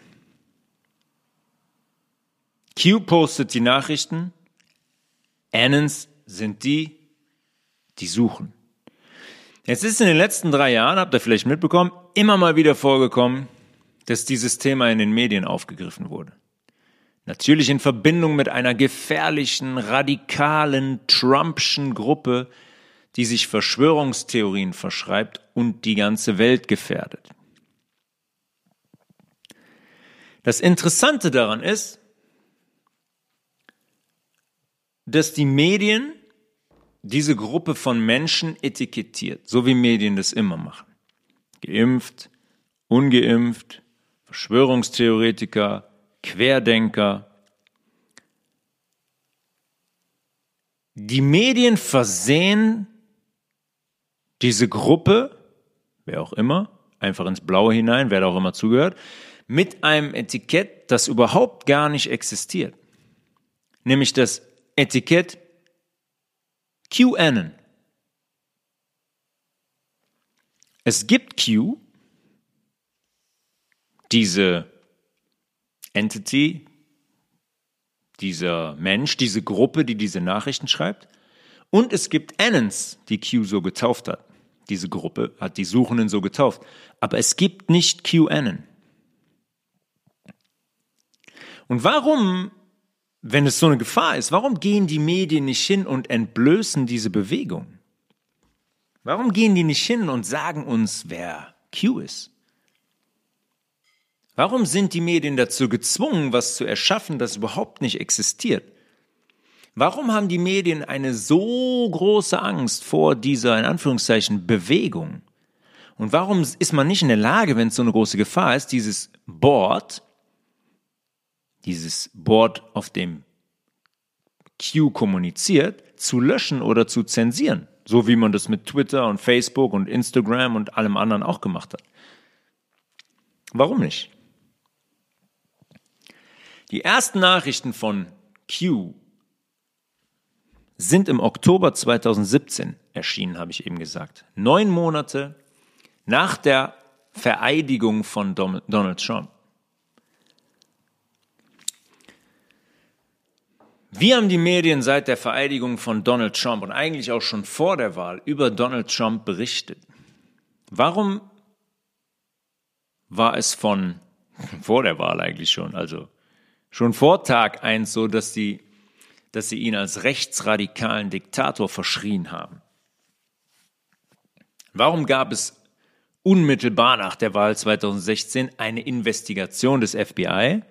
Q postet die Nachrichten, Annons sind die, die suchen. Jetzt ist in den letzten drei Jahren, habt ihr vielleicht mitbekommen, immer mal wieder vorgekommen, dass dieses Thema in den Medien aufgegriffen wurde. Natürlich in Verbindung mit einer gefährlichen, radikalen, Trumpschen Gruppe, die sich Verschwörungstheorien verschreibt und die ganze Welt gefährdet. Das Interessante daran ist, dass die Medien diese Gruppe von Menschen etikettiert, so wie Medien das immer machen. Geimpft, ungeimpft, Verschwörungstheoretiker, Querdenker. Die Medien versehen diese Gruppe, wer auch immer, einfach ins Blaue hinein, wer da auch immer zugehört, mit einem Etikett, das überhaupt gar nicht existiert. Nämlich das Etikett QAnon. Es gibt Q, diese Entity, dieser Mensch, diese Gruppe, die diese Nachrichten schreibt. Und es gibt Annons, die Q so getauft hat. Diese Gruppe hat die Suchenden so getauft. Aber es gibt nicht QAnon. Und warum, wenn es so eine Gefahr ist, warum gehen die Medien nicht hin und entblößen diese Bewegung? Warum gehen die nicht hin und sagen uns, wer Q ist? Warum sind die Medien dazu gezwungen, was zu erschaffen, das überhaupt nicht existiert? Warum haben die Medien eine so große Angst vor dieser, in Anführungszeichen, Bewegung? Und warum ist man nicht in der Lage, wenn es so eine große Gefahr ist, dieses Board, dieses Board, auf dem Q kommuniziert, zu löschen oder zu zensieren? So wie man das mit Twitter und Facebook und Instagram und allem anderen auch gemacht hat. Warum nicht? Die ersten Nachrichten von Q sind im Oktober 2017 erschienen, habe ich eben gesagt. Neun Monate nach der Vereidigung von Donald Trump. Wie haben die Medien seit der Vereidigung von Donald Trump und eigentlich auch schon vor der Wahl über Donald Trump berichtet? Warum war es von vor der Wahl eigentlich schon, also schon vor Tag eins so, dass sie, dass sie ihn als rechtsradikalen Diktator verschrien haben. Warum gab es unmittelbar nach der Wahl 2016 eine Investigation des FBI,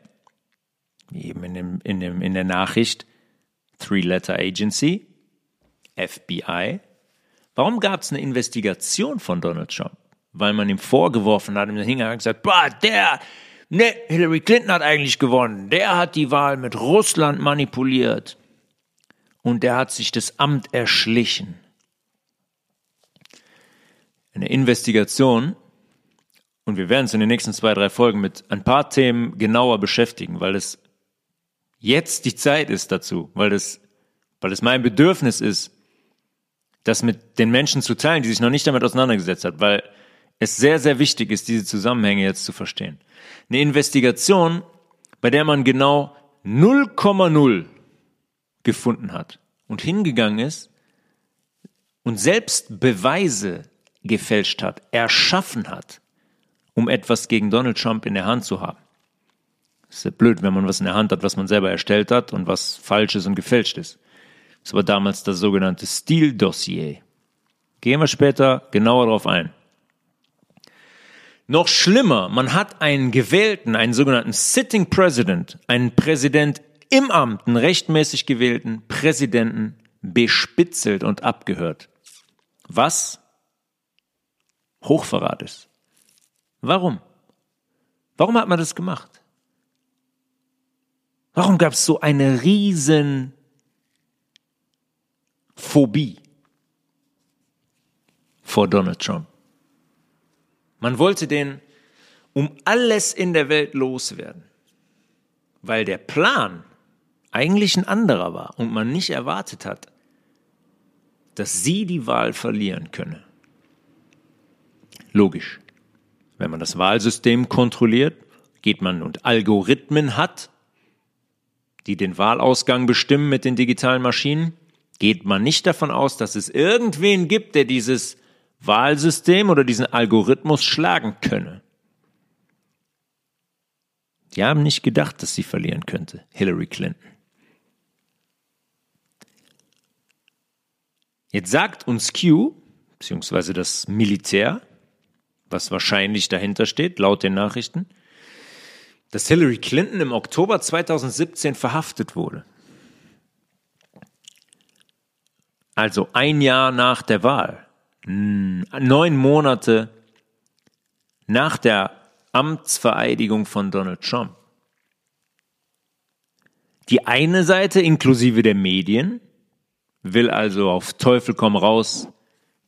eben in, dem, in, dem, in der Nachricht Three-Letter Agency, FBI. Warum gab es eine Investigation von Donald Trump? Weil man ihm vorgeworfen hat, im Hintergrund gesagt, boah, der, Ne, Hillary Clinton hat eigentlich gewonnen. Der hat die Wahl mit Russland manipuliert. Und der hat sich das Amt erschlichen. Eine Investigation. Und wir werden uns in den nächsten zwei, drei Folgen mit ein paar Themen genauer beschäftigen, weil es jetzt die Zeit ist dazu, weil es, weil es mein Bedürfnis ist, das mit den Menschen zu teilen, die sich noch nicht damit auseinandergesetzt hat, weil es sehr, sehr wichtig ist, diese Zusammenhänge jetzt zu verstehen. Eine Investigation, bei der man genau 0,0 gefunden hat und hingegangen ist und selbst Beweise gefälscht hat, erschaffen hat, um etwas gegen Donald Trump in der Hand zu haben. Das ist ja blöd, wenn man was in der Hand hat, was man selber erstellt hat und was falsch ist und gefälscht ist. Das war damals das sogenannte Steele-Dossier. Gehen wir später genauer darauf ein. Noch schlimmer, man hat einen gewählten, einen sogenannten Sitting President, einen Präsident im Amt, einen rechtmäßig gewählten Präsidenten bespitzelt und abgehört. Was? Hochverrat ist. Warum? Warum hat man das gemacht? Warum gab es so eine riesen Phobie vor Donald Trump? Man wollte den um alles in der Welt loswerden, weil der Plan eigentlich ein anderer war und man nicht erwartet hat, dass sie die Wahl verlieren könne. Logisch. Wenn man das Wahlsystem kontrolliert, geht man und Algorithmen hat, die den Wahlausgang bestimmen mit den digitalen Maschinen, geht man nicht davon aus, dass es irgendwen gibt, der dieses Wahlsystem oder diesen Algorithmus schlagen könne. Die haben nicht gedacht, dass sie verlieren könnte, Hillary Clinton. Jetzt sagt uns Q, beziehungsweise das Militär, was wahrscheinlich dahinter steht, laut den Nachrichten, dass Hillary Clinton im Oktober 2017 verhaftet wurde. also ein Jahr nach der Wahl, neun Monate nach der Amtsvereidigung von Donald Trump. Die eine Seite inklusive der Medien will also auf Teufel komm raus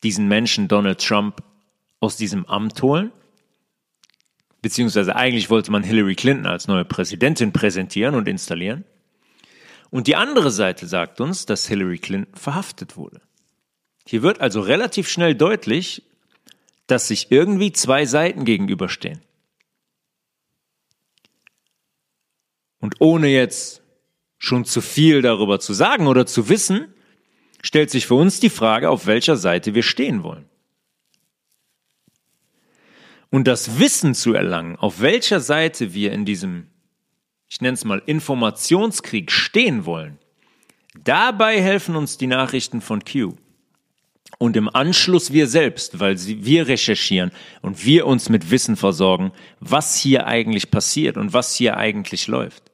diesen Menschen Donald Trump aus diesem Amt holen. Beziehungsweise eigentlich wollte man Hillary Clinton als neue Präsidentin präsentieren und installieren. Und die andere Seite sagt uns, dass Hillary Clinton verhaftet wurde. Hier wird also relativ schnell deutlich, dass sich irgendwie zwei Seiten gegenüberstehen. Und ohne jetzt schon zu viel darüber zu sagen oder zu wissen, stellt sich für uns die Frage, auf welcher Seite wir stehen wollen. Und das Wissen zu erlangen, auf welcher Seite wir in diesem, ich nenne es mal, Informationskrieg stehen wollen, dabei helfen uns die Nachrichten von Q. Und im Anschluss wir selbst, weil wir recherchieren und wir uns mit Wissen versorgen, was hier eigentlich passiert und was hier eigentlich läuft.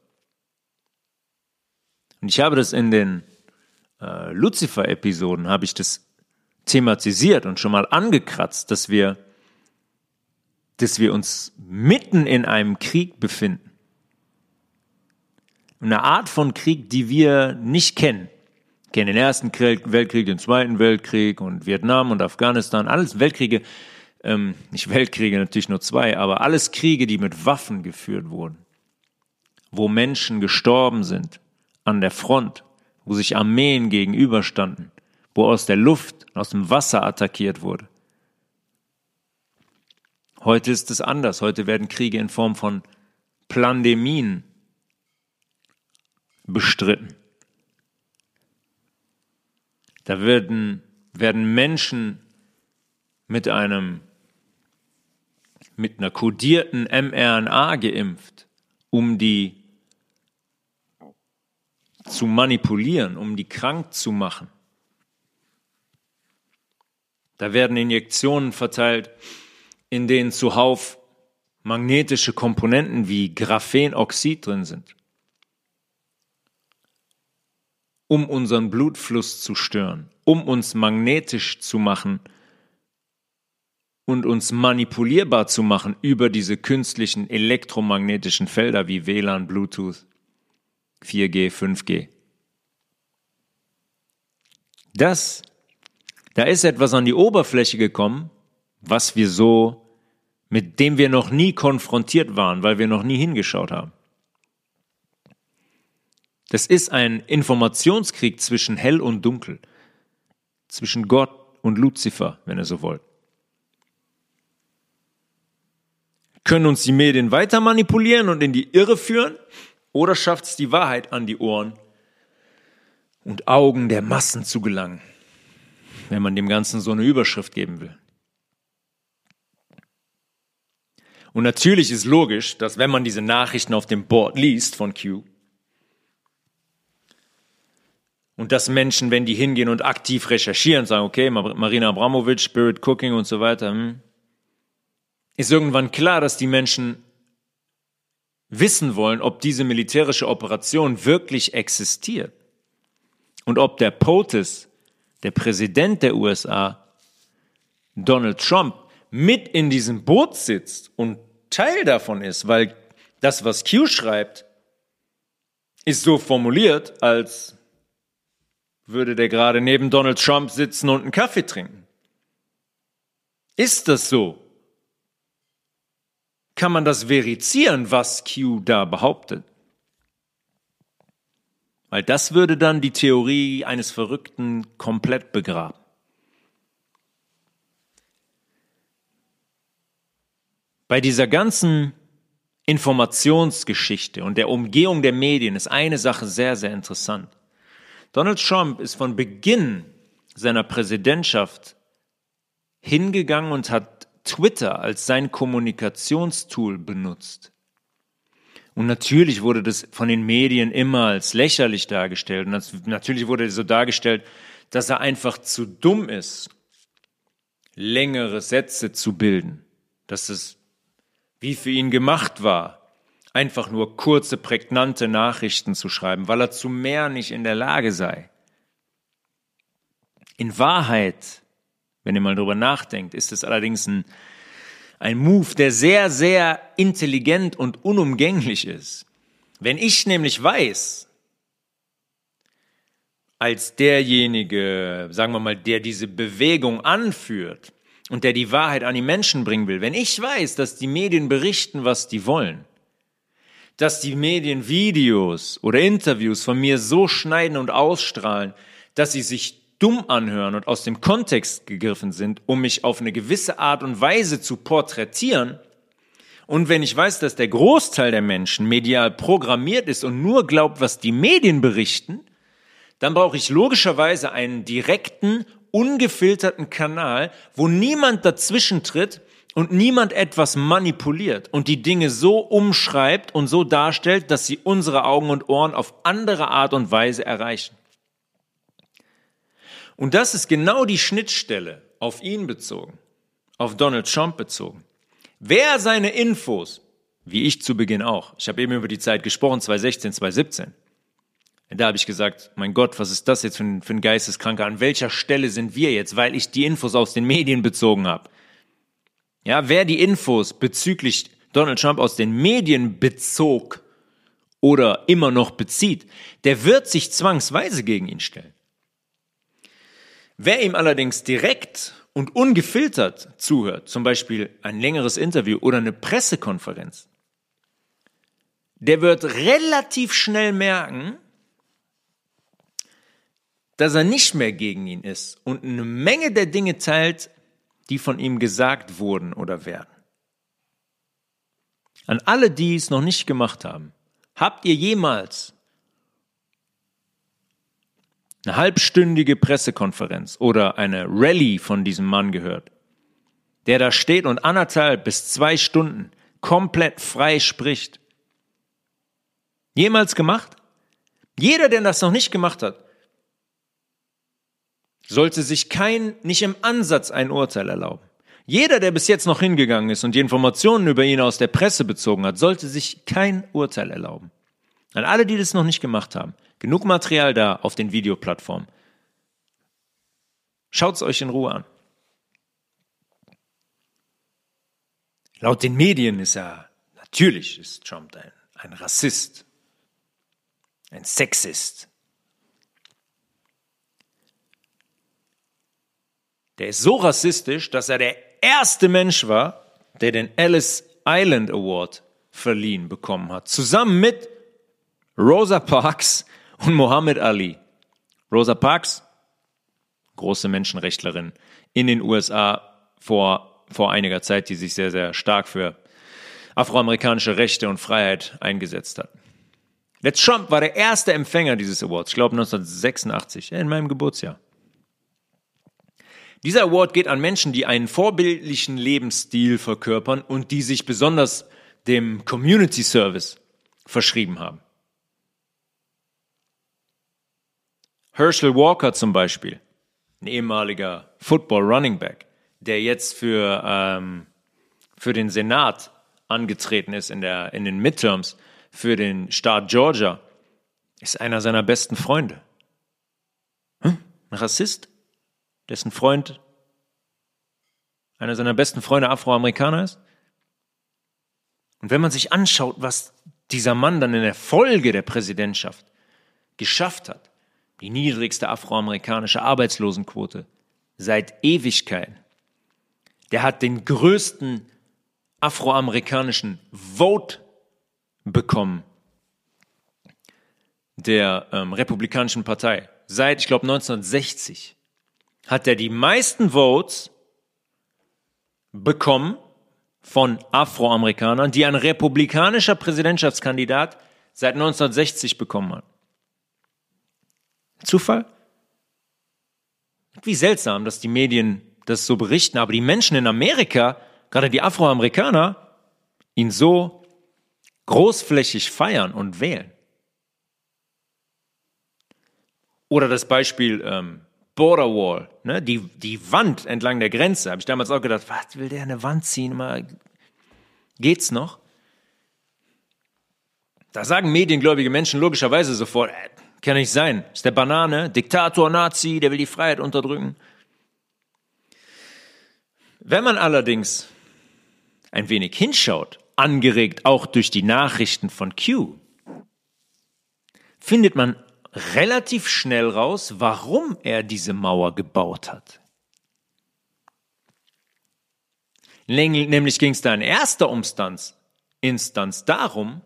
Und ich habe das in den äh, Lucifer-Episoden, habe ich das thematisiert und schon mal angekratzt, dass wir, dass wir uns mitten in einem Krieg befinden. Eine Art von Krieg, die wir nicht kennen. Kennen den Ersten Weltkrieg, den Zweiten Weltkrieg und Vietnam und Afghanistan, alles Weltkriege, ähm, nicht Weltkriege, natürlich nur zwei, aber alles Kriege, die mit Waffen geführt wurden, wo Menschen gestorben sind, an der Front, wo sich Armeen gegenüberstanden, wo aus der Luft, aus dem Wasser attackiert wurde. Heute ist es anders. Heute werden Kriege in Form von Plandemien bestritten. Da werden, werden Menschen mit einem, mit einer kodierten mRNA geimpft, um die zu manipulieren, um die krank zu machen. Da werden Injektionen verteilt, in denen zuhauf magnetische Komponenten wie Graphenoxid drin sind, um unseren Blutfluss zu stören, um uns magnetisch zu machen und uns manipulierbar zu machen über diese künstlichen elektromagnetischen Felder wie WLAN, Bluetooth 4G, 5G. Das, da ist etwas an die Oberfläche gekommen, was wir so, mit dem wir noch nie konfrontiert waren, weil wir noch nie hingeschaut haben. Das ist ein Informationskrieg zwischen hell und dunkel, zwischen Gott und Luzifer, wenn ihr so wollt. Können uns die Medien weiter manipulieren und in die Irre führen? Oder schafft es die Wahrheit an die Ohren und Augen der Massen zu gelangen, wenn man dem Ganzen so eine Überschrift geben will. Und natürlich ist logisch, dass wenn man diese Nachrichten auf dem Board liest von Q, und dass Menschen, wenn die hingehen und aktiv recherchieren, sagen, okay, Marina Abramovic, Spirit Cooking und so weiter, hm, ist irgendwann klar, dass die Menschen wissen wollen, ob diese militärische Operation wirklich existiert. Und ob der POTUS, der Präsident der USA, Donald Trump, mit in diesem Boot sitzt und Teil davon ist, weil das, was Q schreibt, ist so formuliert, als würde der gerade neben Donald Trump sitzen und einen Kaffee trinken. Ist das so? kann man das verifizieren, was Q da behauptet. Weil das würde dann die Theorie eines Verrückten komplett begraben. Bei dieser ganzen Informationsgeschichte und der Umgehung der Medien ist eine Sache sehr, sehr interessant. Donald Trump ist von Beginn seiner Präsidentschaft hingegangen und hat Twitter als sein Kommunikationstool benutzt. Und natürlich wurde das von den Medien immer als lächerlich dargestellt. Und natürlich wurde so dargestellt, dass er einfach zu dumm ist, längere Sätze zu bilden. Dass es wie für ihn gemacht war, einfach nur kurze, prägnante Nachrichten zu schreiben, weil er zu mehr nicht in der Lage sei. In Wahrheit, wenn ihr mal drüber nachdenkt, ist es allerdings ein, ein Move, der sehr, sehr intelligent und unumgänglich ist. Wenn ich nämlich weiß, als derjenige, sagen wir mal, der diese Bewegung anführt und der die Wahrheit an die Menschen bringen will, wenn ich weiß, dass die Medien berichten, was die wollen, dass die Medien Videos oder Interviews von mir so schneiden und ausstrahlen, dass sie sich dumm anhören und aus dem Kontext gegriffen sind, um mich auf eine gewisse Art und Weise zu porträtieren, und wenn ich weiß, dass der Großteil der Menschen medial programmiert ist und nur glaubt, was die Medien berichten, dann brauche ich logischerweise einen direkten, ungefilterten Kanal, wo niemand dazwischen tritt und niemand etwas manipuliert und die Dinge so umschreibt und so darstellt, dass sie unsere Augen und Ohren auf andere Art und Weise erreichen. Und das ist genau die Schnittstelle auf ihn bezogen, auf Donald Trump bezogen. Wer seine Infos, wie ich zu Beginn auch, ich habe eben über die Zeit gesprochen, 2016, 2017, da habe ich gesagt, mein Gott, was ist das jetzt für ein, für ein Geisteskranker? An welcher Stelle sind wir jetzt? Weil ich die Infos aus den Medien bezogen habe. Ja, wer die Infos bezüglich Donald Trump aus den Medien bezog oder immer noch bezieht, der wird sich zwangsweise gegen ihn stellen. Wer ihm allerdings direkt und ungefiltert zuhört, zum Beispiel ein längeres Interview oder eine Pressekonferenz, der wird relativ schnell merken, dass er nicht mehr gegen ihn ist und eine Menge der Dinge teilt, die von ihm gesagt wurden oder werden. An alle, die es noch nicht gemacht haben, habt ihr jemals eine halbstündige Pressekonferenz oder eine Rallye von diesem Mann gehört, der da steht und anderthalb bis zwei Stunden komplett frei spricht? Jemals gemacht? Jeder, der das noch nicht gemacht hat, sollte sich kein, nicht im Ansatz ein Urteil erlauben. Jeder, der bis jetzt noch hingegangen ist und die Informationen über ihn aus der Presse bezogen hat, sollte sich kein Urteil erlauben. An alle, die das noch nicht gemacht haben, genug Material da auf den Videoplattformen. Schaut es euch in Ruhe an. Laut den Medien ist er, natürlich ist Trump ein, ein Rassist, ein Sexist, Der ist so rassistisch, dass er der erste Mensch war, der den Ellis Island Award verliehen bekommen hat. Zusammen mit Rosa Parks und Muhammad Ali. Rosa Parks, große Menschenrechtlerin in den USA vor, vor einiger Zeit, die sich sehr, sehr stark für afroamerikanische Rechte und Freiheit eingesetzt hat. Der Trump war der erste Empfänger dieses Awards, ich glaube 1986, in meinem Geburtsjahr. Dieser Award geht an Menschen, die einen vorbildlichen Lebensstil verkörpern und die sich besonders dem Community Service verschrieben haben. Herschel Walker zum Beispiel, ein ehemaliger Football Running Back, der jetzt für, ähm, für den Senat angetreten ist in, der, in den Midterms für den Staat Georgia, ist einer seiner besten Freunde. Hm? Ein Rassist? Dessen Freund einer seiner besten Freunde Afroamerikaner ist? Und wenn man sich anschaut, was dieser Mann dann in der Folge der Präsidentschaft geschafft hat, die niedrigste afroamerikanische Arbeitslosenquote seit Ewigkeiten, der hat den größten afroamerikanischen Vote bekommen der ähm, Republikanischen Partei seit, ich glaube, 1960 hat er die meisten Votes bekommen von Afroamerikanern, die ein republikanischer Präsidentschaftskandidat seit 1960 bekommen hat. Zufall? Wie seltsam, dass die Medien das so berichten, aber die Menschen in Amerika, gerade die Afroamerikaner, ihn so großflächig feiern und wählen. Oder das Beispiel ähm, Border Wall, ne? die, die Wand entlang der Grenze. Habe ich damals auch gedacht, was will der eine Wand ziehen? Mal, geht's noch? Da sagen mediengläubige Menschen logischerweise sofort, äh, Kann nicht sein. Ist der Banane, Diktator, Nazi, der will die Freiheit unterdrücken. Wenn man allerdings ein wenig hinschaut, angeregt auch durch die Nachrichten von Q, findet man relativ schnell raus, warum er diese Mauer gebaut hat. Nämlich ging es da in erster Instanz, Instanz darum,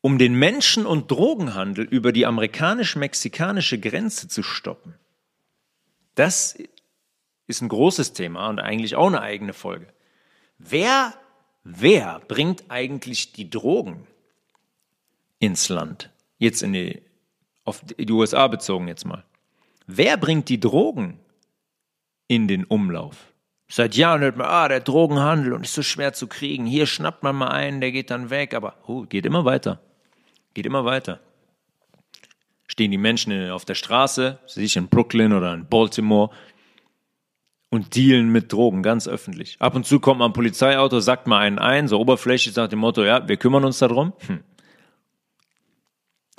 um den Menschen- und Drogenhandel über die amerikanisch-mexikanische Grenze zu stoppen. Das ist ein großes Thema und eigentlich auch eine eigene Folge. Wer, wer bringt eigentlich die Drogen ins Land? Jetzt in die, auf die USA bezogen jetzt mal. Wer bringt die Drogen in den Umlauf? Seit Jahren hört man, ah, der Drogenhandel und ist so schwer zu kriegen. Hier schnappt man mal einen, der geht dann weg, aber oh, geht immer weiter. Geht immer weiter. Stehen die Menschen auf der Straße, sich in Brooklyn oder in Baltimore und dealen mit Drogen ganz öffentlich. Ab und zu kommt mal ein Polizeiauto, sagt mal einen ein, so oberflächlich nach dem Motto, ja, wir kümmern uns darum. Hm.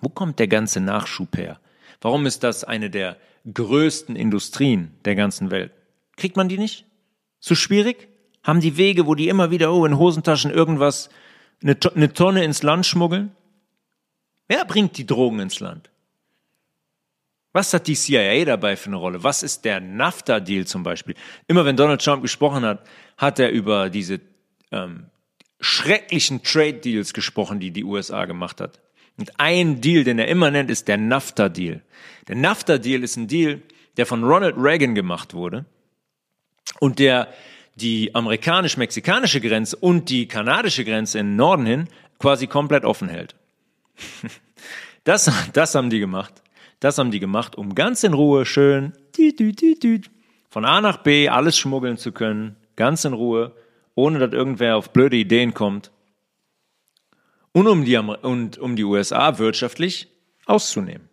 Wo kommt der ganze Nachschub her? Warum ist das eine der größten Industrien der ganzen Welt? Kriegt man die nicht? Zu schwierig? Haben die Wege, wo die immer wieder oh, in Hosentaschen irgendwas, eine, eine Tonne ins Land schmuggeln? Wer bringt die Drogen ins Land? Was hat die CIA dabei für eine Rolle? Was ist der NAFTA-Deal zum Beispiel? Immer wenn Donald Trump gesprochen hat, hat er über diese ähm, schrecklichen Trade-Deals gesprochen, die die USA gemacht hat. Und ein Deal, den er immer nennt, ist der NAFTA-Deal. Der NAFTA-Deal ist ein Deal, der von Ronald Reagan gemacht wurde und der die amerikanisch-mexikanische Grenze und die kanadische Grenze in den Norden hin quasi komplett offen hält. Das, das haben die gemacht. Das haben die gemacht, um ganz in Ruhe schön von A nach B alles schmuggeln zu können, ganz in Ruhe, ohne dass irgendwer auf blöde Ideen kommt. Und um die, und um die USA wirtschaftlich auszunehmen.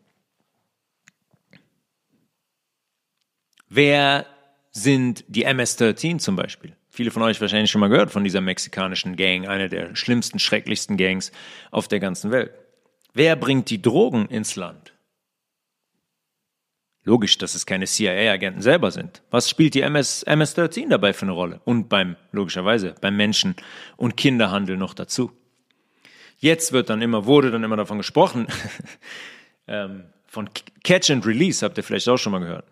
Wer sind die MS-13 zum Beispiel. Viele von euch wahrscheinlich schon mal gehört von dieser mexikanischen Gang, einer der schlimmsten, schrecklichsten Gangs auf der ganzen Welt. Wer bringt die Drogen ins Land? Logisch, dass es keine CIA-Agenten selber sind. Was spielt die MS, MS-13 dabei für eine Rolle? Und beim, logischerweise, beim Menschen- und Kinderhandel noch dazu. Jetzt wird dann immer, wurde dann immer davon gesprochen, ähm, von Catch and Release, habt ihr vielleicht auch schon mal gehört.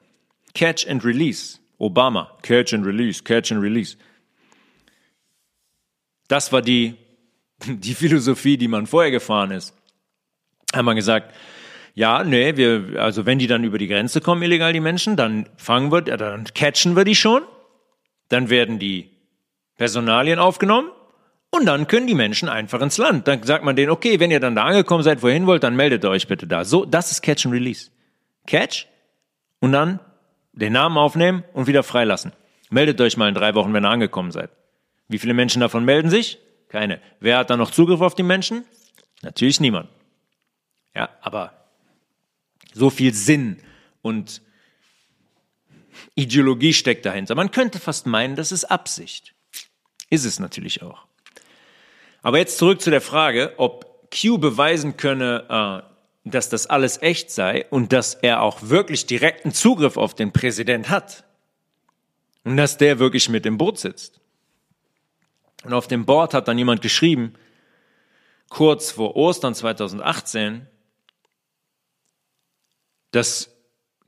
Catch and Release. Obama, Catch and Release, Catch and Release. Das war die, die Philosophie, die man vorher gefahren ist. Haben wir gesagt, ja, nee, wir, also wenn die dann über die Grenze kommen, illegal die Menschen, dann fangen wir, dann catchen wir die schon, dann werden die Personalien aufgenommen und dann können die Menschen einfach ins Land. Dann sagt man denen, okay, wenn ihr dann da angekommen seid, wohin wollt, dann meldet euch bitte da. So, das ist Catch and Release. Catch und dann den Namen aufnehmen und wieder freilassen. Meldet euch mal in drei Wochen, wenn ihr angekommen seid. Wie viele Menschen davon melden sich? Keine. Wer hat dann noch Zugriff auf die Menschen? Natürlich niemand. Ja, aber so viel Sinn und Ideologie steckt dahinter. Man könnte fast meinen, das ist Absicht. Ist es natürlich auch. Aber jetzt zurück zu der Frage, ob Q beweisen könne, äh, dass das alles echt sei und dass er auch wirklich direkten Zugriff auf den Präsident hat. Und dass der wirklich mit im Boot sitzt. Und auf dem Board hat dann jemand geschrieben, kurz vor Ostern 2018, dass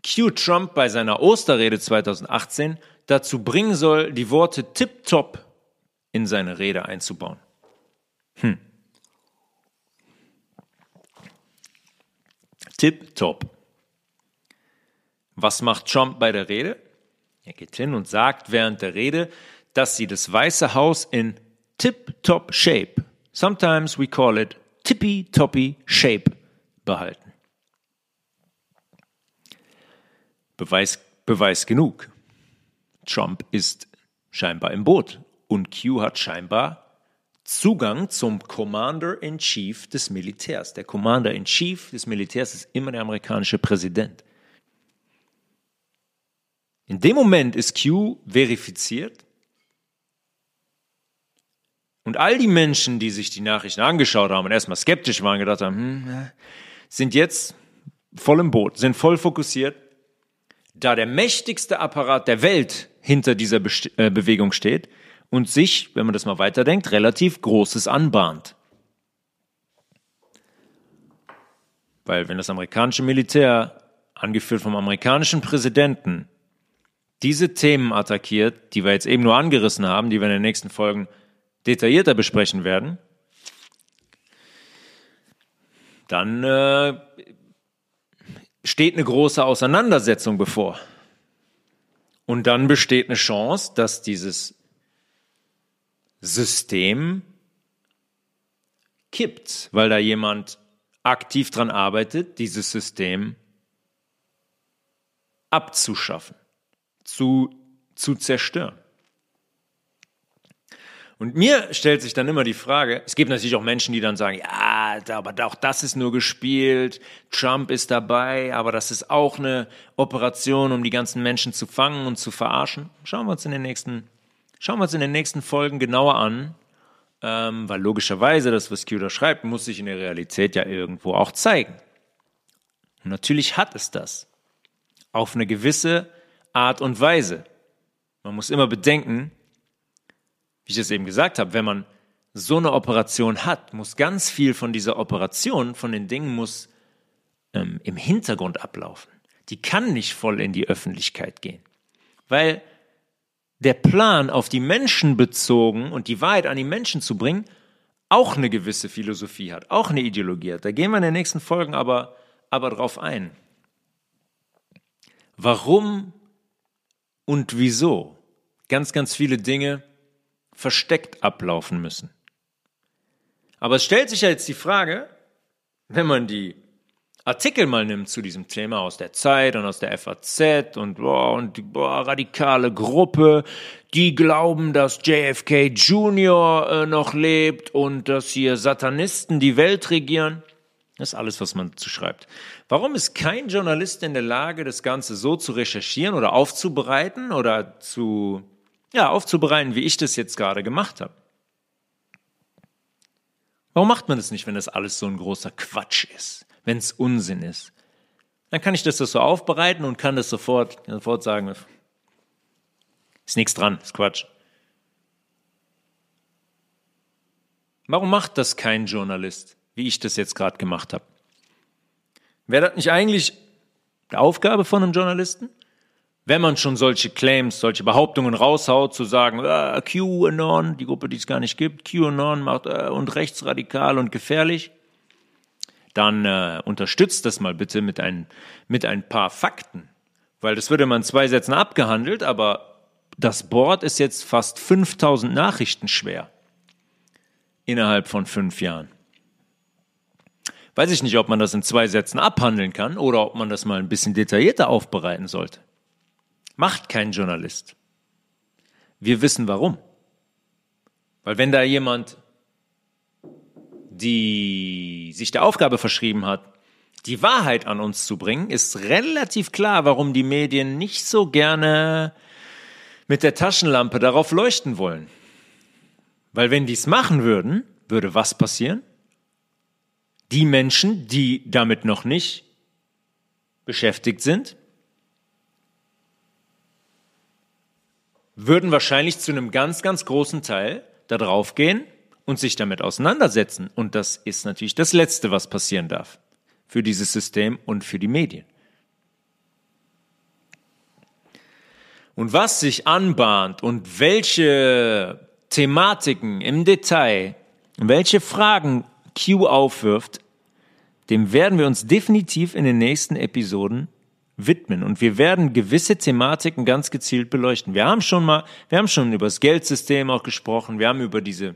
Q Trump bei seiner Osterrede 2018 dazu bringen soll, die Worte tip-top in seine Rede einzubauen. Hm. tipptopp. Was macht Trump bei der Rede? Er geht hin und sagt während der Rede, dass sie das Weiße Haus in tip-top shape, sometimes we call it tippy-toppy shape, behalten. Beweis, Beweis genug. Trump ist scheinbar im Boot und Q hat scheinbar Zugang zum Commander-in-Chief des Militärs. Der Commander-in-Chief des Militärs ist immer der amerikanische Präsident. In dem Moment ist Q verifiziert und all die Menschen, die sich die Nachrichten angeschaut haben und erstmal skeptisch waren, gedacht haben, hm, sind jetzt voll im Boot, sind voll fokussiert, da der mächtigste Apparat der Welt hinter dieser Be äh, Bewegung steht und sich, wenn man das mal weiterdenkt, relativ Großes anbahnt. Weil wenn das amerikanische Militär, angeführt vom amerikanischen Präsidenten, diese Themen attackiert, die wir jetzt eben nur angerissen haben, die wir in den nächsten Folgen detaillierter besprechen werden, dann äh, steht eine große Auseinandersetzung bevor. Und dann besteht eine Chance, dass dieses System kippt, weil da jemand aktiv dran arbeitet, dieses System abzuschaffen, zu, zu zerstören. Und mir stellt sich dann immer die Frage, es gibt natürlich auch Menschen, die dann sagen, ja, aber auch das ist nur gespielt, Trump ist dabei, aber das ist auch eine Operation, um die ganzen Menschen zu fangen und zu verarschen. Schauen wir uns in den nächsten, schauen wir uns in den nächsten Folgen genauer an, ähm, weil logischerweise das, was Q da schreibt, muss sich in der Realität ja irgendwo auch zeigen. Und natürlich hat es das. Auf eine gewisse Art und Weise. Man muss immer bedenken, wie ich es eben gesagt habe, wenn man so eine Operation hat, muss ganz viel von dieser Operation, von den Dingen muss ähm, im Hintergrund ablaufen. Die kann nicht voll in die Öffentlichkeit gehen. Weil der Plan auf die Menschen bezogen und die Wahrheit an die Menschen zu bringen, auch eine gewisse Philosophie hat, auch eine Ideologie hat. Da gehen wir in den nächsten Folgen aber, aber drauf ein. Warum und wieso ganz, ganz viele Dinge versteckt ablaufen müssen. Aber es stellt sich ja jetzt die Frage, wenn man die Artikel mal nimmt zu diesem Thema aus der Zeit und aus der FAZ und, boah, und die boah, radikale Gruppe, die glauben, dass JFK Jr. Äh, noch lebt und dass hier Satanisten die Welt regieren. Das ist alles, was man dazu schreibt. Warum ist kein Journalist in der Lage, das Ganze so zu recherchieren oder aufzubereiten oder zu ja, aufzubereiten, wie ich das jetzt gerade gemacht habe. Warum macht man das nicht, wenn das alles so ein großer Quatsch ist, wenn es Unsinn ist? Dann kann ich das so aufbereiten und kann das sofort, sofort sagen, ist nichts dran, ist Quatsch. Warum macht das kein Journalist, wie ich das jetzt gerade gemacht habe? Wäre das nicht eigentlich die Aufgabe von einem Journalisten? wenn man schon solche Claims, solche Behauptungen raushaut, zu sagen, äh, QAnon, die Gruppe, die es gar nicht gibt, QAnon macht äh, und rechtsradikal und gefährlich, dann äh, unterstützt das mal bitte mit ein, mit ein paar Fakten. Weil das würde man in zwei Sätzen abgehandelt, aber das Board ist jetzt fast 5000 Nachrichten schwer. Innerhalb von fünf Jahren. Weiß ich nicht, ob man das in zwei Sätzen abhandeln kann oder ob man das mal ein bisschen detaillierter aufbereiten sollte. Macht kein Journalist. Wir wissen warum. Weil wenn da jemand, die sich der Aufgabe verschrieben hat, die Wahrheit an uns zu bringen, ist relativ klar, warum die Medien nicht so gerne mit der Taschenlampe darauf leuchten wollen. Weil wenn die es machen würden, würde was passieren? Die Menschen, die damit noch nicht beschäftigt sind, würden wahrscheinlich zu einem ganz, ganz großen Teil da drauf gehen und sich damit auseinandersetzen. Und das ist natürlich das Letzte, was passieren darf für dieses System und für die Medien. Und was sich anbahnt und welche Thematiken im Detail, welche Fragen Q aufwirft, dem werden wir uns definitiv in den nächsten Episoden widmen und wir werden gewisse Thematiken ganz gezielt beleuchten. Wir haben schon mal, wir haben schon über das Geldsystem auch gesprochen, wir haben über diese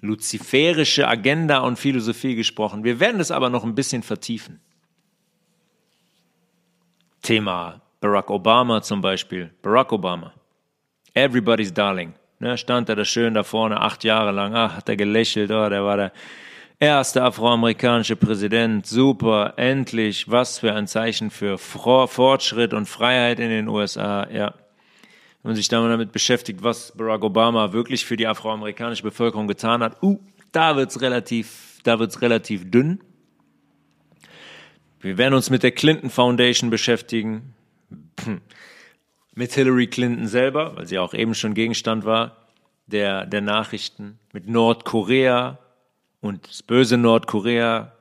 luziferische Agenda und Philosophie gesprochen. Wir werden das aber noch ein bisschen vertiefen. Thema Barack Obama zum Beispiel. Barack Obama. Everybody's Darling. Ne, stand er da schön da vorne, acht Jahre lang. Ach, hat er gelächelt. Oh, der war der Erster afroamerikanische Präsident, super, endlich, was für ein Zeichen für Fortschritt und Freiheit in den USA, ja. Wenn man sich damit beschäftigt, was Barack Obama wirklich für die afroamerikanische Bevölkerung getan hat, uh, da wird's relativ, da wird's relativ dünn. Wir werden uns mit der Clinton Foundation beschäftigen, mit Hillary Clinton selber, weil sie auch eben schon Gegenstand war der, der Nachrichten, mit Nordkorea und das böse Nordkorea,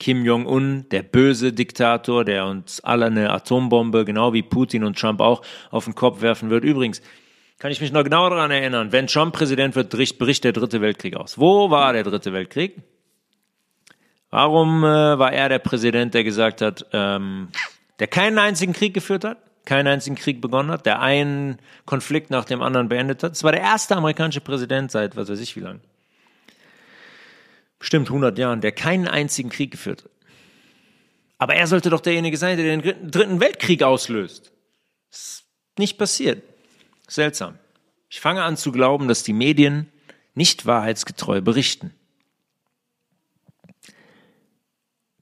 Kim Jong-un, der böse Diktator, der uns alle eine Atombombe, genau wie Putin und Trump auch, auf den Kopf werfen wird. Übrigens, kann ich mich noch genau daran erinnern, wenn Trump Präsident wird, bricht der dritte Weltkrieg aus. Wo war der dritte Weltkrieg? Warum äh, war er der Präsident, der gesagt hat, ähm, der keinen einzigen Krieg geführt hat, keinen einzigen Krieg begonnen hat, der einen Konflikt nach dem anderen beendet hat? Es war der erste amerikanische Präsident seit was weiß ich wie lang. Bestimmt 100 Jahren, der keinen einzigen Krieg geführt hat. Aber er sollte doch derjenige sein, der den dritten Weltkrieg auslöst. Ist nicht passiert. Seltsam. Ich fange an zu glauben, dass die Medien nicht wahrheitsgetreu berichten.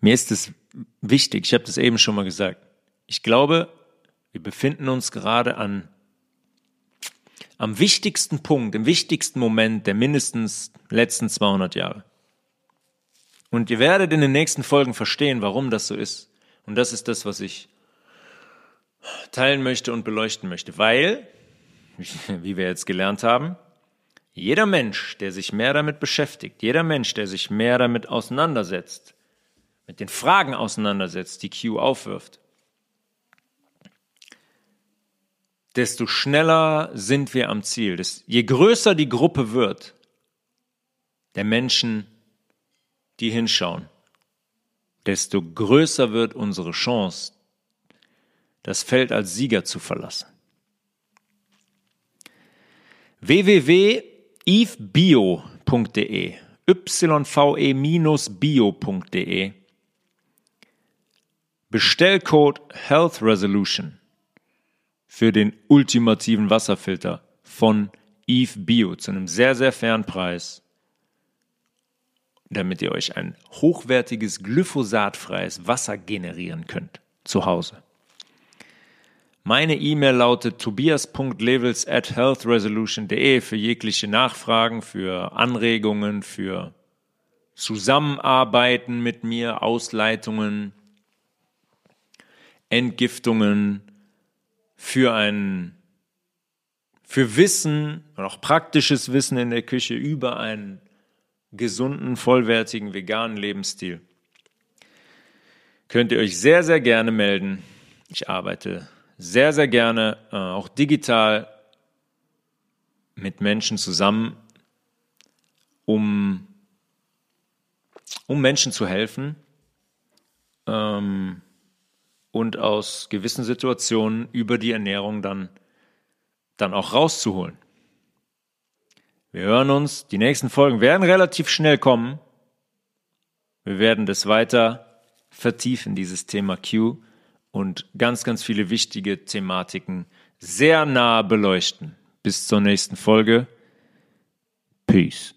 Mir ist es wichtig, ich habe das eben schon mal gesagt. Ich glaube, wir befinden uns gerade an am wichtigsten Punkt, im wichtigsten Moment der mindestens letzten 200 Jahre. Und ihr werdet in den nächsten Folgen verstehen, warum das so ist. Und das ist das, was ich teilen möchte und beleuchten möchte, weil, wie wir jetzt gelernt haben, jeder Mensch, der sich mehr damit beschäftigt, jeder Mensch, der sich mehr damit auseinandersetzt, mit den Fragen auseinandersetzt, die Q aufwirft, desto schneller sind wir am Ziel. je größer die Gruppe wird, der Menschen, die hinschauen, desto größer wird unsere Chance, das Feld als Sieger zu verlassen. www.evebio.de yve-bio.de Bestellcode Health Resolution für den ultimativen Wasserfilter von Eve Bio zu einem sehr, sehr fairen Preis, damit ihr euch ein hochwertiges, glyphosatfreies Wasser generieren könnt zu Hause. Meine E-Mail lautet tobias.levels at healthresolution.de für jegliche Nachfragen, für Anregungen, für Zusammenarbeiten mit mir, Ausleitungen, Entgiftungen, für ein, für Wissen auch praktisches Wissen in der Küche über einen gesunden, vollwertigen, veganen Lebensstil. Könnt ihr euch sehr, sehr gerne melden. Ich arbeite sehr, sehr gerne äh, auch digital mit Menschen zusammen, um, um Menschen zu helfen. Ähm, und aus gewissen Situationen über die Ernährung dann, dann auch rauszuholen. Wir hören uns. Die nächsten Folgen werden relativ schnell kommen. Wir werden das weiter vertiefen, dieses Thema Q und ganz, ganz viele wichtige Thematiken sehr nah beleuchten. Bis zur nächsten Folge. Peace.